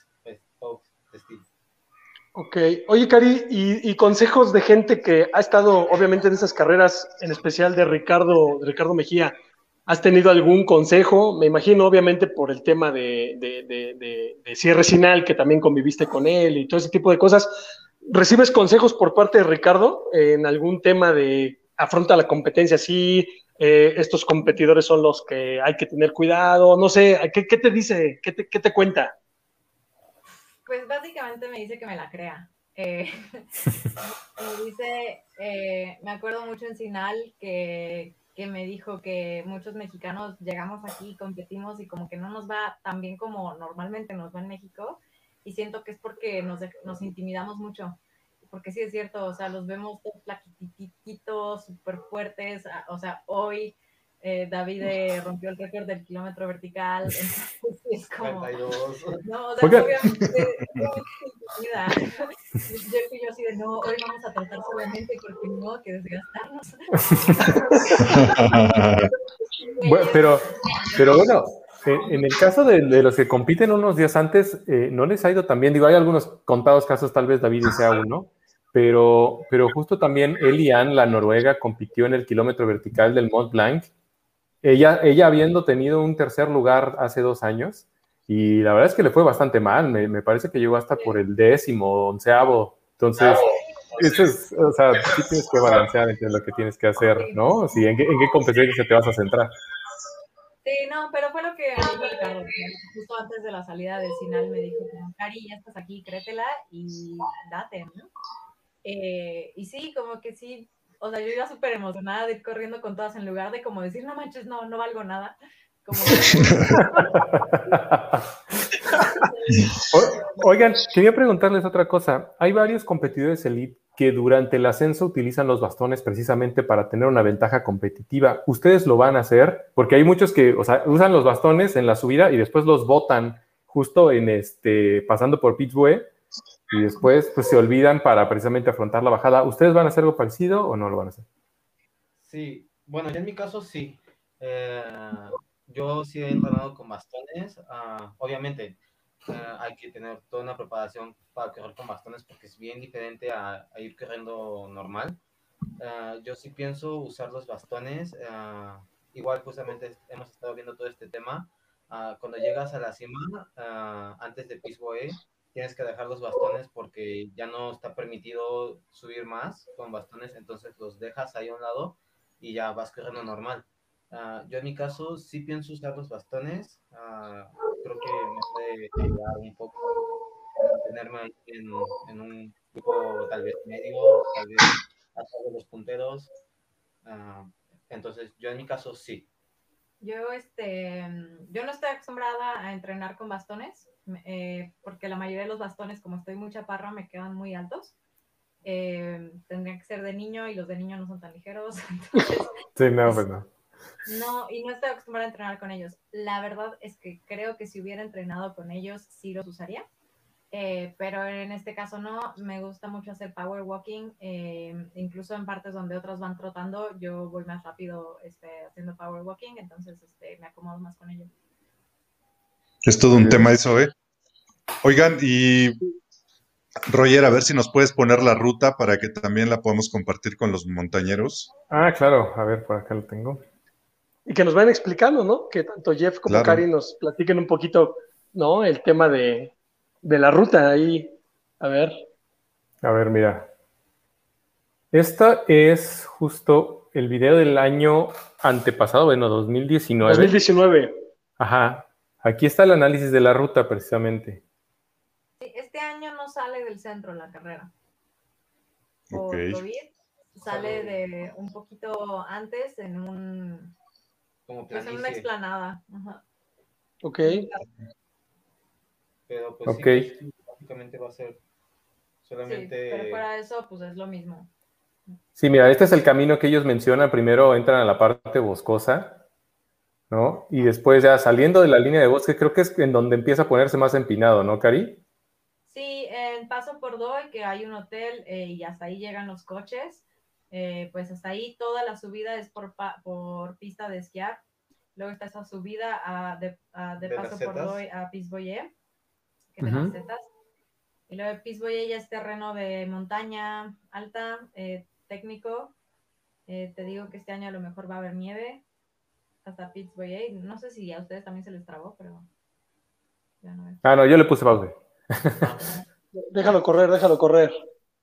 of Steel. Ok, oye Cari, ¿y, consejos de gente que ha estado obviamente en esas carreras, en especial de Ricardo, de Ricardo Mejía, ¿has tenido algún consejo? Me imagino obviamente por el tema de, de, cierre final, que también conviviste con él y todo ese tipo de cosas. ¿Recibes consejos por parte de Ricardo en algún tema de afronta la competencia sí, eh, estos competidores son los que hay que tener cuidado? No sé, ¿qué, qué te dice? ¿Qué te, qué te cuenta? Pues básicamente me dice que me la crea. Eh, *laughs* me dice, eh, me acuerdo mucho en Sinal que, que, me dijo que muchos mexicanos llegamos aquí, competimos y como que no nos va tan bien como normalmente nos va en México. Y siento que es porque nos, nos intimidamos mucho. Porque sí es cierto, o sea, los vemos todos flaquititos, súper fuertes. O sea, hoy eh, David eh, rompió el récord del kilómetro vertical. Entonces, es como. No, o sea, obviamente. yo fui yo así de no, hoy vamos a tratar solamente porque no, que desgastarnos. *laughs* bueno, pero, pero bueno, en el caso de, de, los que compiten unos días antes, eh, no les ha ido tan bien. Digo, hay algunos contados casos, tal vez David sea uno, pero, pero justo también Elian, la noruega, compitió en el kilómetro vertical del Mont Blanc ella, ella habiendo tenido un tercer lugar hace dos años, y la verdad es que le fue bastante mal, me, parece que llegó hasta por el décimo, onceavo, entonces, eso es, o sea, sí tienes que balancear entre lo que tienes que hacer, ¿no? Sí, ¿en qué, en qué competencia te vas a centrar? Sí, no, pero fue lo que Ricardo, justo antes de la salida de Sinal me dijo, Cari, ya estás aquí, créetela y date, ¿no? Eh, y sí, como que sí, o sea, yo iba súper emocionada de ir corriendo con todas en lugar de como decir, no manches, no, no valgo nada. *laughs* Oigan, quería preguntarles otra cosa. Hay varios competidores elite que durante el ascenso utilizan los bastones precisamente para tener una ventaja competitiva. ¿Ustedes lo van a hacer? Porque hay muchos que o sea, usan los bastones en la subida y después los botan justo en este, pasando por Pittsburgh y después pues se olvidan para precisamente afrontar la bajada. ¿Ustedes van a hacer algo parecido o no lo van a hacer? Sí, bueno, en mi caso sí. Eh, yo sí he entrenado con bastones. Ah, obviamente eh, hay que tener toda una preparación para correr con bastones porque es bien diferente a, ir corriendo normal. Eh, yo sí pienso usar los bastones. igual justamente hemos estado viendo todo este tema. Ah, cuando llegas a la cima, antes de Pisboe, tienes que dejar los bastones porque ya no está permitido subir más con bastones, entonces los dejas ahí a un lado y ya vas corriendo normal. Uh, yo en mi caso sí pienso usar los bastones, uh, creo que me puede ayudar un poco mantenerme en, en, un grupo tal vez medio, tal vez hasta los punteros. Uh, entonces yo en mi caso sí. Yo, este, yo no estoy acostumbrada a entrenar con bastones, eh, porque la mayoría de los bastones, como estoy muy chaparra, me quedan muy altos. Eh, tendría que ser de niño y los de niño no son tan ligeros. *laughs* sí, no, pues no. No, y no estoy acostumbrada a entrenar con ellos. La verdad es que creo que si hubiera entrenado con ellos, sí los usaría. Eh, pero en este caso no, me gusta mucho hacer power walking, incluso en partes donde otros van trotando, yo voy más rápido este, haciendo power walking, entonces este, me acomodo más con ellos. Es todo un tema eso, ¿eh? Oigan, y Roger, a ver si nos puedes poner la ruta para que también la podamos compartir con los montañeros. Ah, claro, a ver, por acá lo tengo. Y que nos vayan explicando, ¿no? Que tanto Jeff como Claro. Cari nos platiquen un poquito, ¿no? El tema de, de la ruta ahí. A ver. A ver, mira. Esta es justo el video del año antepasado, bueno, 2019. 2019. Ajá. Aquí está el análisis de la ruta precisamente. Sí, este año no sale del centro la carrera. Por Ok. COVID. Sale de un poquito antes en un Como pues, en una explanada. Ajá. Ok. Pero pues Ok. sí, pues, básicamente va a ser Sí, solamente... pero fuera de eso, pues es lo mismo. Sí, mira, este es el camino que ellos mencionan. Primero entran a la parte boscosa, ¿no? Y después ya saliendo de la línea de bosque, creo que es en donde empieza a ponerse más empinado, ¿no, Cari? Sí, en Paso por Doy, que hay un hotel eh, y hasta ahí llegan los coches, eh, pues hasta ahí toda la subida es por, por pista de esquiar. Luego está esa subida a- de, a- de ¿De Paso por? Doy a Pisboyé, que las setas. Y luego de ya es terreno de montaña alta, eh, técnico. Eh, te digo que este año a lo mejor va a haber nieve hasta Pisboyé. No sé si a ustedes también se les trabó, pero ya no veo. Ah, no, yo le puse pausa. *laughs* Déjalo correr, déjalo correr.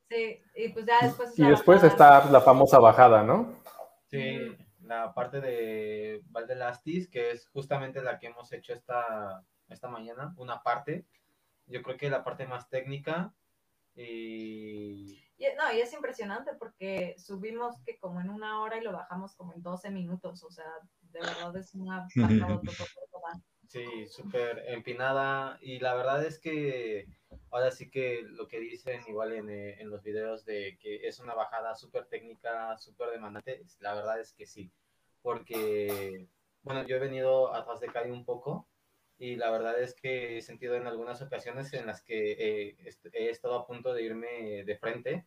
Sí, y pues ya después... es Y después bajada. está la famosa bajada, ¿no? Sí, la parte de Valdelastis, que es justamente la que hemos hecho esta, esta mañana, una parte. Yo creo que la parte más técnica y Y, no, y es impresionante porque subimos que como en una hora y lo bajamos como en 12 minutos, o sea, de verdad es una *laughs* sí, súper empinada. Y la verdad es que ahora sí que lo que dicen igual en, eh, en los videos de que es una bajada súper técnica, súper demandante, la verdad es que sí. Porque, bueno, yo he venido atrás de Kai un poco y la verdad es que he sentido en algunas ocasiones en las que eh, est- he estado a punto de irme de frente,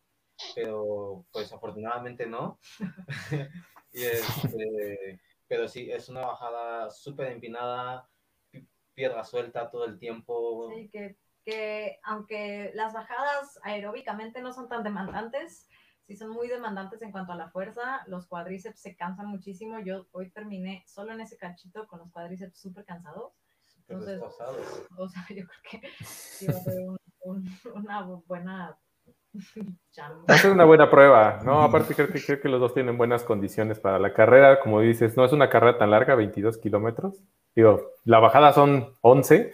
pero pues afortunadamente no. *laughs* y este, pero sí, es una bajada súper empinada, pi- piedra suelta todo el tiempo. Sí, que, que aunque las bajadas aeróbicamente no son tan demandantes, sí son muy demandantes en cuanto a la fuerza, los cuádriceps se cansan muchísimo. Yo hoy terminé solo en ese cachito con los cuádriceps súper cansados. Entonces. O sea, *laughs* yo creo que sí va a ser un- un- una buena chamba. Va a ser una buena prueba, ¿no? Aparte creo que, creo que los dos tienen buenas condiciones para la carrera. Como dices, no es una carrera tan larga, 22 kilómetros. Digo, la bajada son 11,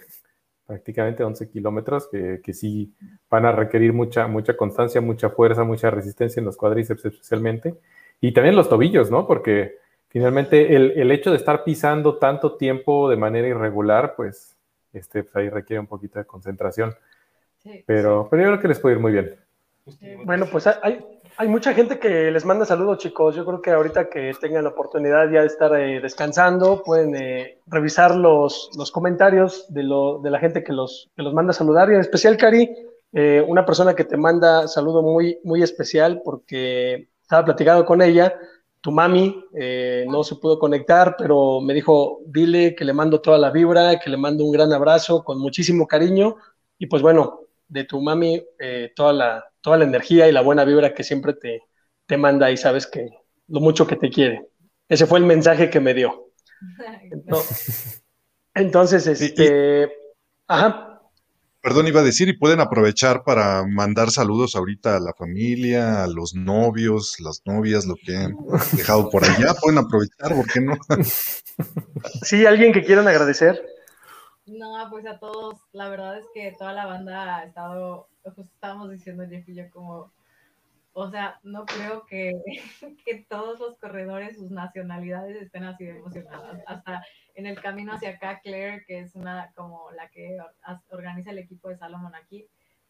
prácticamente 11 kilómetros, que, que sí van a requerir mucha, mucha constancia, mucha fuerza, mucha resistencia en los cuádriceps especialmente. Y también los tobillos, ¿no? Porque finalmente el, el hecho de estar pisando tanto tiempo de manera irregular, pues, este, pues ahí requiere un poquito de concentración. Sí. Pero, pero yo creo que les puede ir muy bien. Justo- Bueno, pues hay, hay mucha gente que les manda saludos, chicos. Yo creo que ahorita que tengan la oportunidad ya de estar eh, descansando, pueden eh, revisar los, los comentarios de, lo, de la gente que los, que los manda a saludar. Y en especial, Cari, eh, una persona que te manda saludo muy, muy especial porque estaba platicando con ella. Tu mami eh, no se pudo conectar, pero me dijo, dile que le mando toda la vibra, que le mando un gran abrazo con muchísimo cariño. Y pues bueno, de tu mami eh, toda, la, toda la energía y la buena vibra que siempre te, te manda y sabes que lo mucho que te quiere. Ese fue el mensaje que me dio. No. Entonces, este, ajá, Perdón, iba a decir, y pueden aprovechar para mandar saludos ahorita a la familia, a los novios, las novias, lo que han dejado por allá. Pueden aprovechar, ¿por qué no? sí, alguien que quieran agradecer. No, pues a todos, la verdad es que toda la banda ha estado, pues estábamos diciendo Jeff y yo como, o sea, no creo que, *laughs* que todos los corredores, sus nacionalidades estén así emocionadas. Hasta en el camino hacia acá, Claire, que es una como la que organiza el equipo de Salomón aquí,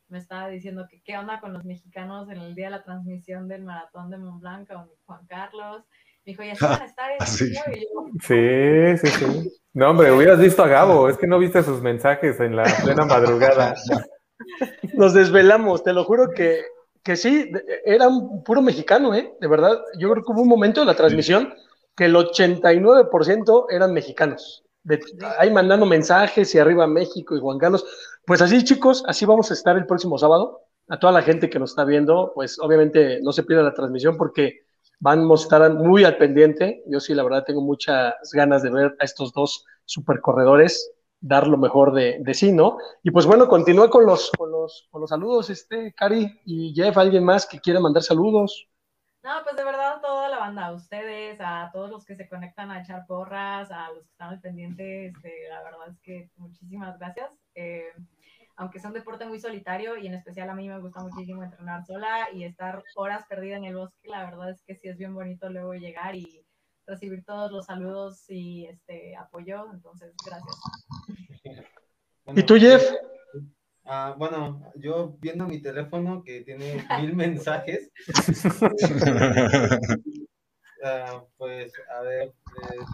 me estaba diciendo que qué onda con los mexicanos en el día de la transmisión del maratón de Mont Blanc con Juan Carlos. Me dijo, y *laughs* así van a estar en Sí. Río?" Y yo, Sí, sí, sí. No, hombre, hubieras visto a Gabo, es que no viste sus mensajes en la plena madrugada. *laughs* Nos desvelamos, te lo juro que, que sí, era un puro mexicano, ¿eh? De verdad, yo creo que hubo un momento de la transmisión que el 89% eran mexicanos. De- ahí mandando mensajes y arriba México y Juan Carlos. Pues así, chicos, así vamos a estar el próximo sábado. a toda la gente que nos está viendo, pues obviamente no se pierda la transmisión porque vamos a estar muy al pendiente. Yo sí, la verdad, tengo muchas ganas de ver a estos dos supercorredores dar lo mejor de, de sí, ¿no? Y pues bueno, continúa con los, con los, con los saludos, este, Cari y Jeff, alguien más que quiera mandar saludos. No, pues de verdad toda la banda, a ustedes, a todos los que se conectan a echar porras, a los que están al pendiente, este, la verdad es que muchísimas gracias. Eh, aunque sea un deporte muy solitario y en especial a mí me gusta muchísimo entrenar sola y estar horas perdida en el bosque, la verdad es que sí es bien bonito luego llegar y recibir todos los saludos y este apoyo, entonces gracias. ¿Y tú, Jeff? Ah, bueno, yo viendo mi teléfono que tiene *laughs* mil mensajes, *laughs* ah, pues a ver, eh,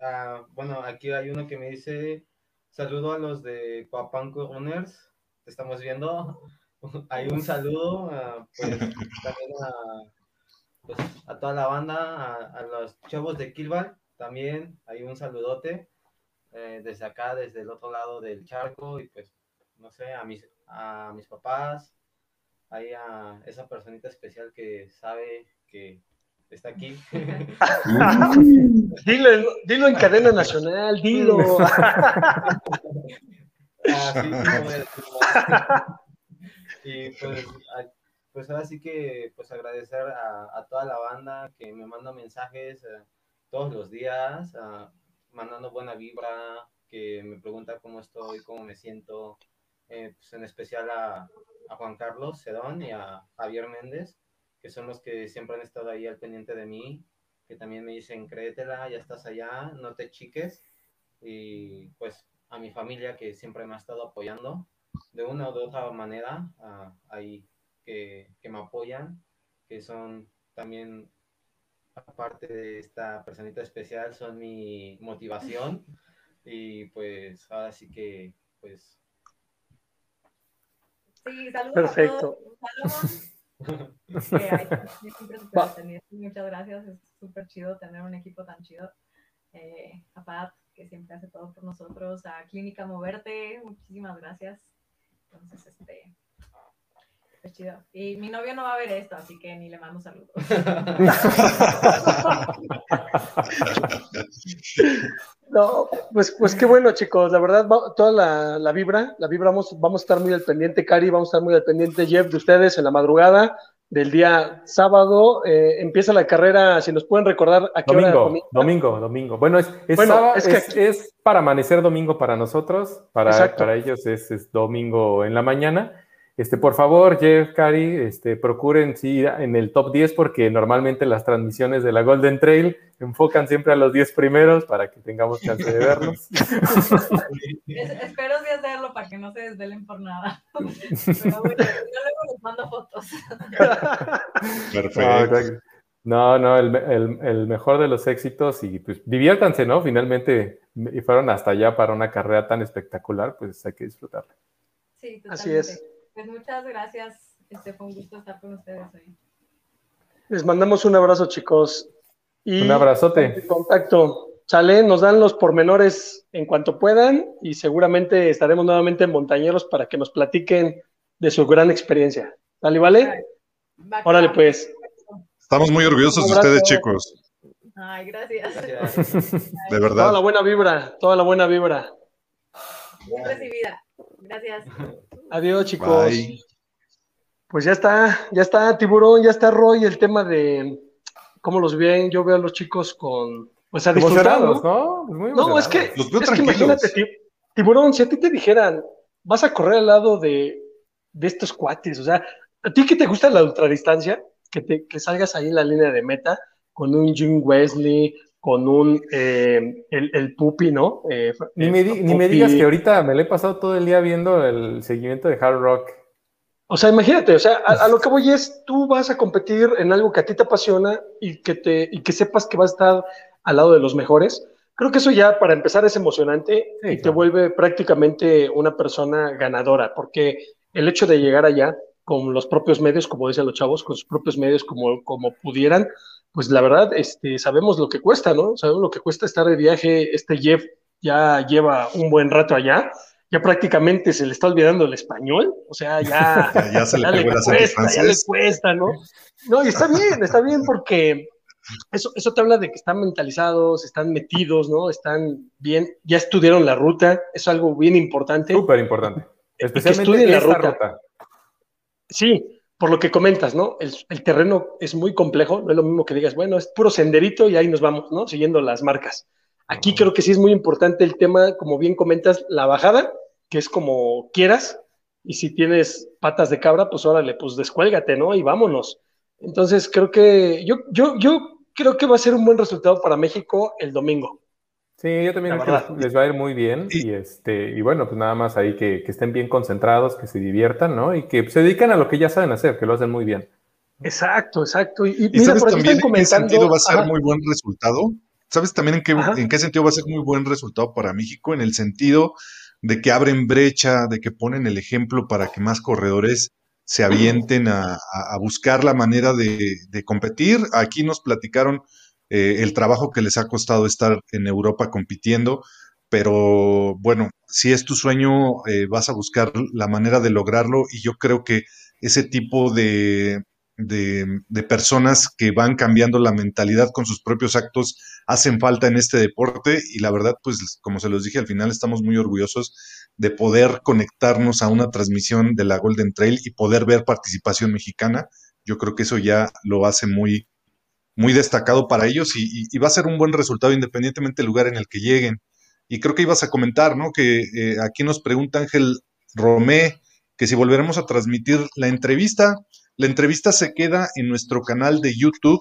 ah, bueno, aquí hay uno que me dice, saludo a los de Papanco Runners, te estamos viendo, *laughs* hay un saludo, pues también a, pues, a toda la banda, a, los chavos de Kilval, también hay un saludote eh, desde acá, desde el otro lado del charco, y pues no sé, a mis, a mis papás, ahí a esa personita especial que sabe que está aquí. *laughs* dilo, dilo en cadena nacional, dilo. *laughs* ah, *laughs* y pues, pues ahora sí que pues agradecer a, toda la banda que me manda mensajes eh, todos los días, uh, mandando buena vibra, que me pregunta cómo estoy, cómo me siento, eh, pues en especial a, Juan Carlos Sedón y a Javier Méndez, que son los que siempre han estado ahí al pendiente de mí, que también me dicen, créetela, ya estás allá, no te chiques. Y pues a mi familia que siempre me ha estado apoyando de una u otra manera, ahí que, que me apoyan, que son también aparte de esta personita especial, son mi motivación. Y pues ahora sí que, pues Sí, saludos Perfecto. A todos. *laughs* siempre Muchas gracias, es súper chido tener un equipo tan chido. Eh, a Pat, que siempre hace todo por nosotros, a Clínica Moverte, muchísimas gracias. Entonces, este, es chido. Y mi novio no va a ver esto, así que ni le mando saludos. *laughs* No, pues, pues qué bueno, chicos. La verdad, toda la, la, vibra, la vibra, vamos, vamos a estar muy al pendiente, Cari, vamos a estar muy al pendiente, Jeff, de ustedes en la madrugada del día sábado. Eh, empieza la carrera, si nos pueden recordar a qué domingo, hora. Domingo, domingo. Bueno, es, es, sábado, es, para amanecer domingo para nosotros, para, para ellos es, es domingo en la mañana. Este, por favor, Jeff, Cari, este, procuren sí en el top 10 porque normalmente las transmisiones de la Golden Trail enfocan siempre a los 10 primeros para que tengamos chance de verlos. *laughs* espero sí hacerlo para que no se desvelen por nada. *laughs* Pero bueno, yo luego *laughs* les mando fotos. Perfecto. No, no, el, el, el, mejor de los éxitos y pues diviértanse, ¿no? Finalmente y fueron hasta allá para una carrera tan espectacular, pues hay que disfrutarla. Sí, totalmente. Así es. Pues muchas gracias. Este fue un gusto estar con ustedes hoy. Les mandamos un abrazo, chicos. Y un abrazote. Contacto. Sale, nos dan los pormenores en cuanto puedan y seguramente estaremos nuevamente en Montañeros para que nos platiquen de su gran experiencia. ¿Vale, vale? Órale, pues. Estamos muy orgullosos de ustedes, chicos. Ay, gracias. De verdad. Toda la buena vibra, toda la buena vibra. Bien recibida. Gracias. Adiós, chicos. Pues ya está, ya está Tiburón, ya está Roy, el tema de cómo los ven. Yo veo a los chicos con, pues a disfrutar, ¿no? ¿no? no, es que, es que imagínate, Tiburón, si a ti te dijeran, vas a correr al lado de, de estos cuates, o sea, a ti que te gusta la ultradistancia, que, te, que salgas ahí en la línea de meta con un Jim Wesley, con un, eh, el, el Pupi, ¿no? Eh, ni, me, ni me digas que ahorita me lo he pasado todo el día viendo el seguimiento de Hard Rock. O sea, imagínate, o sea, a, lo que voy es, tú vas a competir en algo que a ti te apasiona y que, te, y que sepas que vas a estar al lado de los mejores. Creo que eso ya para empezar es emocionante y te vuelve prácticamente una persona ganadora, porque el hecho de llegar allá con los propios medios, como dicen los chavos, con sus propios medios como, como pudieran, pues la verdad, este, sabemos lo que cuesta, ¿no? Sabemos lo que cuesta estar de viaje. Este Jeff ya lleva un buen rato allá ya prácticamente se le está olvidando el español, o sea, ya, *laughs* ya, se le, le cuesta, ya le cuesta, ¿no? No, y está bien, está bien porque eso, eso te habla de que están mentalizados, están metidos, ¿no? Están bien, ya estudiaron la ruta, es algo bien importante. Súper importante. Especialmente la ruta. Sí, por lo que comentas, ¿no? El, el, terreno es muy complejo, no es lo mismo que digas, bueno, es puro senderito y ahí nos vamos, ¿no? Siguiendo las marcas. Aquí creo que sí es muy importante el tema, como bien comentas, la bajada que es como quieras, y si tienes patas de cabra, pues órale, pues descuélgate, ¿no? Y vámonos. Entonces creo que yo, yo, yo creo que va a ser un buen resultado para México el domingo. Sí, yo también creo que les va a ir muy bien y, este y bueno, pues nada más ahí que, que, estén bien concentrados, que se diviertan, ¿no? Y que se dedican a lo que ya saben hacer, que lo hacen muy bien. Exacto, exacto. Y, mira, ¿sabes por también en qué sentido va a ser muy buen resultado? ¿Sabes también en qué, en qué sentido va a ser muy buen resultado para México? En el sentido de que abren brecha, de que ponen el ejemplo para que más corredores se avienten a, buscar la manera de, competir. Aquí nos platicaron eh, el trabajo que les ha costado estar en Europa compitiendo, pero bueno, si es tu sueño, eh, vas a buscar la manera de lograrlo y yo creo que ese tipo de, de, personas que van cambiando la mentalidad con sus propios actos hacen falta en este deporte y la verdad, pues como se los dije al final, estamos muy orgullosos de poder conectarnos a una transmisión de la Golden Trail y poder ver participación mexicana. Yo creo que eso ya lo hace muy, muy destacado para ellos y, va a ser un buen resultado independientemente del lugar en el que lleguen. Y creo que ibas a comentar, ¿no? Que eh, aquí nos pregunta Ángel Romé que si volveremos a transmitir la entrevista, la entrevista se queda en nuestro canal de YouTube,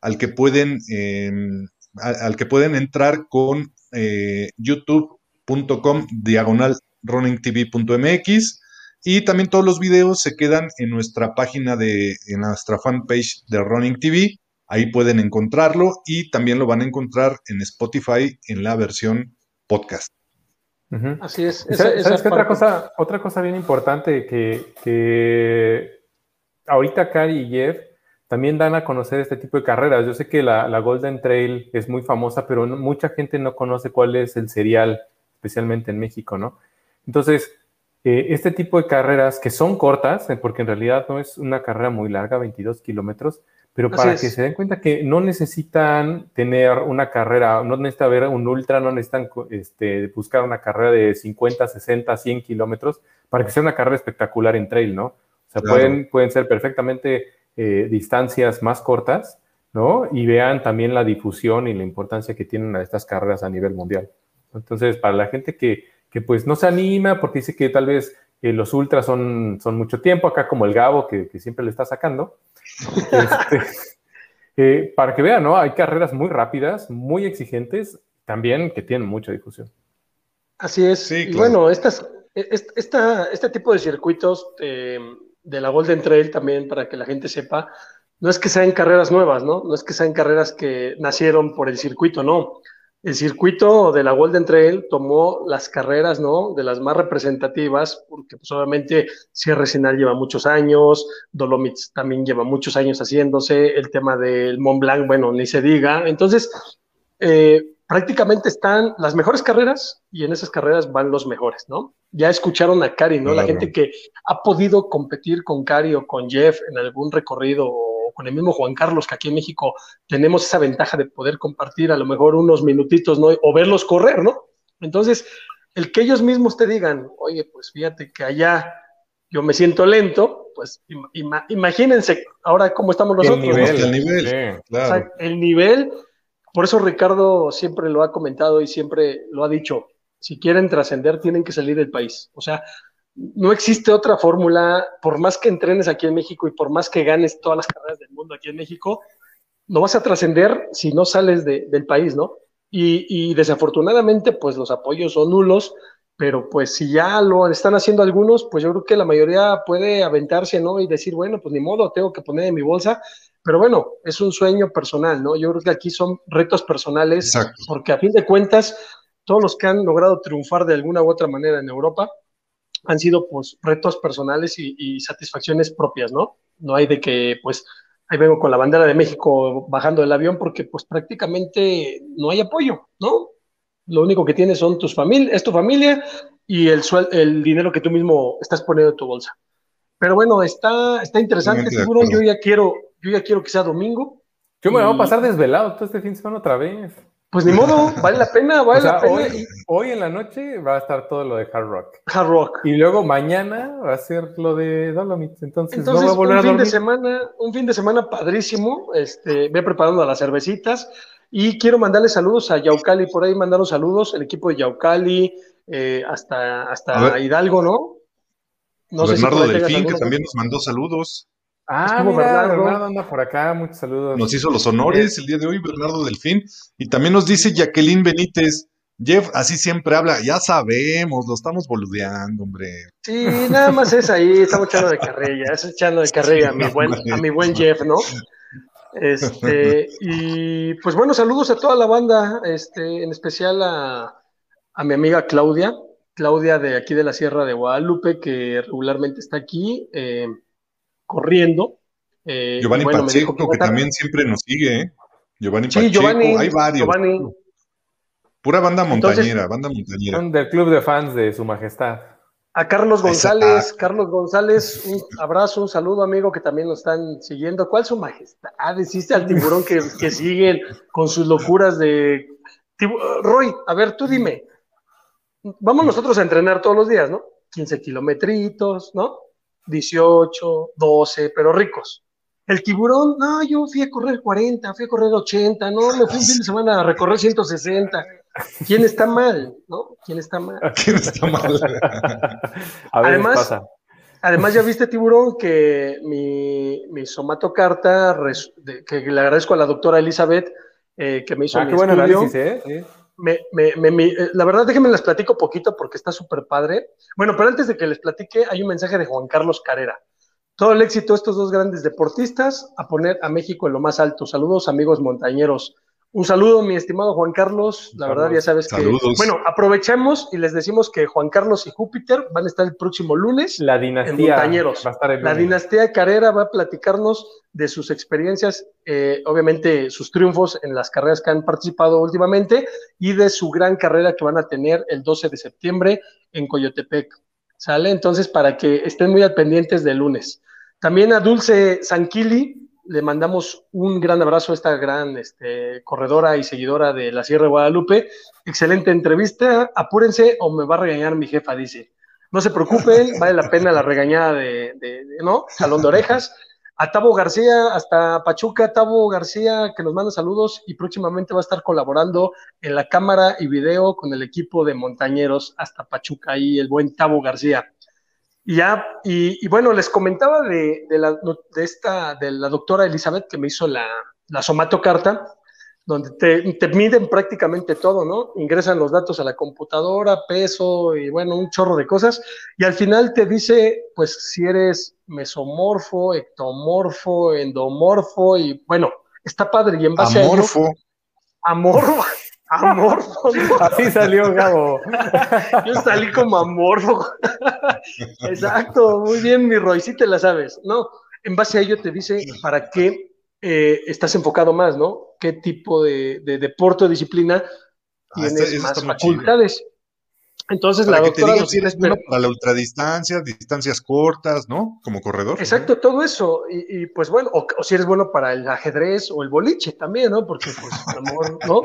al que pueden, em, al, que pueden entrar con eh, youtube.com diagonal runningtv.mx y también todos los videos se quedan en nuestra página de, en nuestra fanpage de Running TV. Ahí pueden encontrarlo y también lo van a encontrar en Spotify en la versión podcast. Así es. ¿Sabes, otra cosa, otra cosa bien importante que, que ahorita Cari y Jeff también dan a conocer este tipo de carreras. Yo sé que la, Golden Trail es muy famosa, pero mucha gente no conoce cuál es el serial, especialmente en México, ¿no? Entonces, eh, este tipo de carreras que son cortas, eh, porque en realidad no es una carrera muy larga, 22 kilómetros, pero para que se den cuenta que no necesitan tener una carrera, no necesitan ver un ultra, no necesitan este, buscar una carrera de 50, 60, 100 kilómetros para que sea una carrera espectacular en trail, ¿no? O sea, pueden, pueden ser perfectamente eh, distancias más cortas, ¿no? Y vean también la difusión y la importancia que tienen estas carreras a nivel mundial. Entonces, para la gente que, que pues no se anima porque dice que tal vez eh, los ultras son, son mucho tiempo, acá como el Gabo que, que siempre le está sacando, *laughs* este, eh, para que vean, ¿no? Hay carreras muy rápidas, muy exigentes, también que tienen mucha difusión. Así es. Sí, y bueno, estas, esta, este tipo de circuitos de la Golden Trail también, para que la gente sepa, no es que sean carreras nuevas, ¿no? No es que sean carreras que nacieron por el circuito, no. El circuito de la Golden Trail tomó las carreras, ¿no? De las más representativas, porque pues obviamente Sierra Sinal lleva muchos años, Dolomites también lleva muchos años haciéndose, el tema del Mont Blanc, bueno, ni se diga. Entonces, eh, prácticamente están las mejores carreras y en esas carreras van los mejores, ¿no? Ya escucharon a Cari, ¿no? La gente que ha podido competir con Cari o con Jeff en algún recorrido o con el mismo Juan Carlos, que aquí en México tenemos esa ventaja de poder compartir a lo mejor unos minutitos, ¿no? O verlos correr, ¿no? Entonces, el que ellos mismos te digan, oye, pues fíjate que allá yo me siento lento, pues imagínense ahora cómo estamos nosotros. El nivel, el nivel, claro. el nivel por eso Ricardo siempre lo ha comentado y siempre lo ha dicho, si quieren trascender tienen que salir del país. O sea, no existe otra fórmula, por más que entrenes aquí en México y por más que ganes todas las carreras del mundo aquí en México, no vas a trascender si no sales del país, ¿no? Y, y, desafortunadamente, pues los apoyos son nulos, pero pues si ya lo están haciendo algunos, pues yo creo que la mayoría puede aventarse, ¿no? Y decir, bueno, pues ni modo, tengo que poner en mi bolsa pero bueno, es un sueño personal, ¿no? Yo creo que aquí son retos personales, porque a fin de cuentas, todos los que han logrado triunfar de alguna u otra manera en Europa han sido pues retos personales y, satisfacciones propias, ¿no? No hay de que pues ahí vengo con la bandera de México bajando del avión porque pues prácticamente no hay apoyo, ¿no? Lo único que tienes son tus familias, es tu familia y el, el dinero que tú mismo estás poniendo en tu bolsa. Pero bueno, está, está interesante, tiburón. Yo ya quiero, yo ya quiero que sea domingo. Yo me voy a pasar desvelado todo este fin de semana otra vez. Pues ni modo, *laughs* vale la pena, vale la pena. Hoy, en la noche va a estar todo lo de Hard Rock. Hard Rock. Y luego mañana va a ser lo de Dolomites. Entonces, Entonces no va a volver un fin de semana, un fin de semana padrísimo. Este, voy preparando las cervecitas. Y quiero mandarle saludos a Yaucali, por ahí mandaron saludos, el equipo de Yaucali, eh, hasta, hasta Hidalgo, ¿no? no Bernardo Delfín, que también nos mandó saludos. Ah, mira, Bernardo. anda por acá, muchos saludos. Nos hizo los honores el día de hoy, Bernardo Delfín. Y también nos dice Jacqueline Benítez, Jeff así siempre habla, ya sabemos, lo estamos boludeando, hombre. Sí, nada más es ahí, estamos echando de carrilla, es echando de carrilla a mi buen, a mi buen Jeff, ¿no? Este, y pues bueno, saludos a toda la banda, este, en especial a, a mi amiga Claudia, Claudia de aquí de la Sierra de Guadalupe, que regularmente está aquí eh, corriendo. Eh, Giovanni Pacheco, que, también siempre nos sigue, ¿eh? Giovanni Pacheco, hay varios. Pura banda montañera, banda montañera. Son del club de fans de Su Majestad. A Carlos González, Carlos González, un abrazo, un saludo, amigo, que también nos están siguiendo. ¿Cuál su majestad? Deciste al tiburón que, que siguen con sus locuras de. Roy, a ver, tú dime. Vamos nosotros a entrenar todos los días, ¿no? 15 kilometritos, ¿no? 18, 12, pero ricos. El tiburón, no, yo fui a correr 40, fui a correr 80, no, me fui un fin de semana a recorrer 160. ¿Quién está mal? ¿No? ¿Quién está mal? ¿Quién está mal? además, además, ya viste, tiburón, que mi, mi somatocarta, que le agradezco a la doctora Elizabeth, eh, que me hizo ah, mi estudio. Análisis, ¿eh? Me, me, me, eh, la verdad, déjenme les platico poquito porque está súper padre. Bueno, pero antes de que les platique, hay un mensaje de Juan Carlos Carrera. Todo el éxito de estos dos grandes deportistas a poner a México en lo más alto. Saludos, amigos montañeros. Un saludo, mi estimado Juan Carlos. La verdad, ya sabes que. Bueno, aprovechemos y les decimos que Juan Carlos y Júpiter van a estar el próximo lunes. La dinastía. Montañeros. la dinastía Carrera va a platicarnos de sus experiencias, eh, obviamente sus triunfos en las carreras que han participado últimamente y de su gran carrera que van a tener el 12 de septiembre en Coyotepec. ¿Sale? Entonces, para que estén muy al pendientes del lunes. También a Dulce Sanquili, le mandamos un gran abrazo a esta gran este, corredora y seguidora de la Sierra de Guadalupe. Excelente entrevista. Apúrense o me va a regañar mi jefa, dice. No se preocupen, vale la pena la regañada de, de, ¿no? Salón de orejas. A Tabo García, hasta Pachuca, Tabo García, que nos manda saludos y próximamente va a estar colaborando en la cámara y video con el equipo de montañeros hasta Pachuca, y el buen Tabo García. Y ya, y, bueno, les comentaba de, la, de, esta, de la doctora Elizabeth que me hizo la, la somatocarta, donde te, te, miden prácticamente todo, ¿no? Ingresan los datos a la computadora, peso y bueno, un chorro de cosas, y al final te dice, pues, si eres mesomorfo, ectomorfo, endomorfo, y bueno, está padre, y en base a ello, amorfo, Amor. *laughs* Así salió Gabo. *laughs* Yo salí como amorfo. *laughs* Exacto, muy bien, mi Roy, sí te la sabes. No, en base a ello te dice para qué eh, estás enfocado más, ¿no? ¿Qué tipo de, deporte o disciplina ah, tienes más facultades? Entonces la doctora nos tiene para la ultradistancia, distancias cortas, ¿no? Como corredor. Exacto, todo eso. Y, pues bueno, o, si eres bueno para el ajedrez o el boliche también, ¿no? Porque pues amor, ¿no?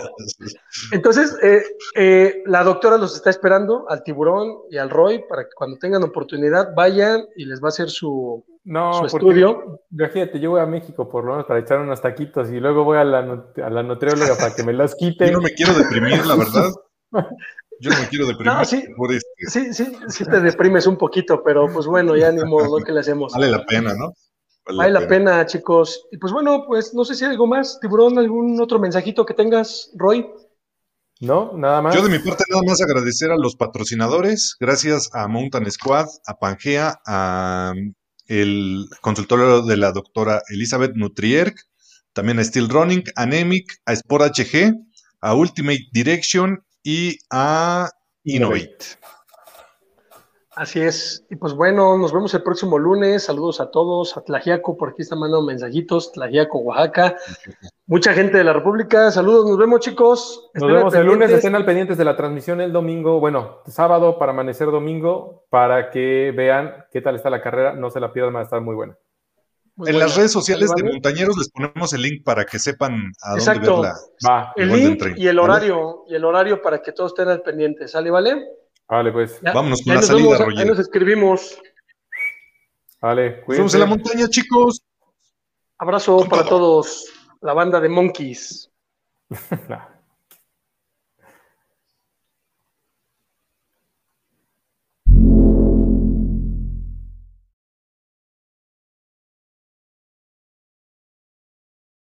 *laughs* Entonces, eh, eh, la doctora los está esperando al tiburón y al Roy para que cuando tengan oportunidad vayan y les va a hacer su, no, estudio. Imagínate, yo voy a México por lo menos para echar unos taquitos y luego voy a la, a la nutrióloga para que me los quite. *laughs* Yo no me quiero deprimir, la verdad. *laughs* Yo no me quiero deprimir sí, por este. Sí, sí, sí te deprimes un poquito, pero pues bueno, ya ni modo, ¿qué le hacemos? Vale la pena, ¿no? Vale, la pena. chicos. Y pues bueno, pues no sé si hay algo más, Tiburón, algún otro mensajito que tengas, Roy. No, nada más. Yo de mi parte nada más agradecer a los patrocinadores, gracias a Mountain Squad, a Pangea, a el consultorio de la doctora Elizabeth Nutrierk, también a Steel Running, a Nemic, a Sport HG, a Ultimate Direction y a Innovate. Así es. Y pues bueno, nos vemos el próximo lunes. Saludos a todos. A Tlajiaco, por aquí están mandando mensajitos. Tlajiaco, Oaxaca. Mucha gente de la República. Saludos, nos vemos, chicos. Nos vemos el lunes. Estén al pendientes de la transmisión el domingo. Bueno, sábado para amanecer domingo, para que vean qué tal está la carrera. No se la pierdan, va a estar muy buena. En las redes sociales de Montañeros les ponemos el link para que sepan a dónde verla. Va. El link y el horario, y el horario para que todos estén al pendiente. ¿Sale, vale? Vale, pues. Vámonos con la salida, Roger. Ahí nos escribimos. Vale, cuídense. Nos vemos en la montaña, chicos. Abrazo para todos, la banda de Monkeys. *laughs*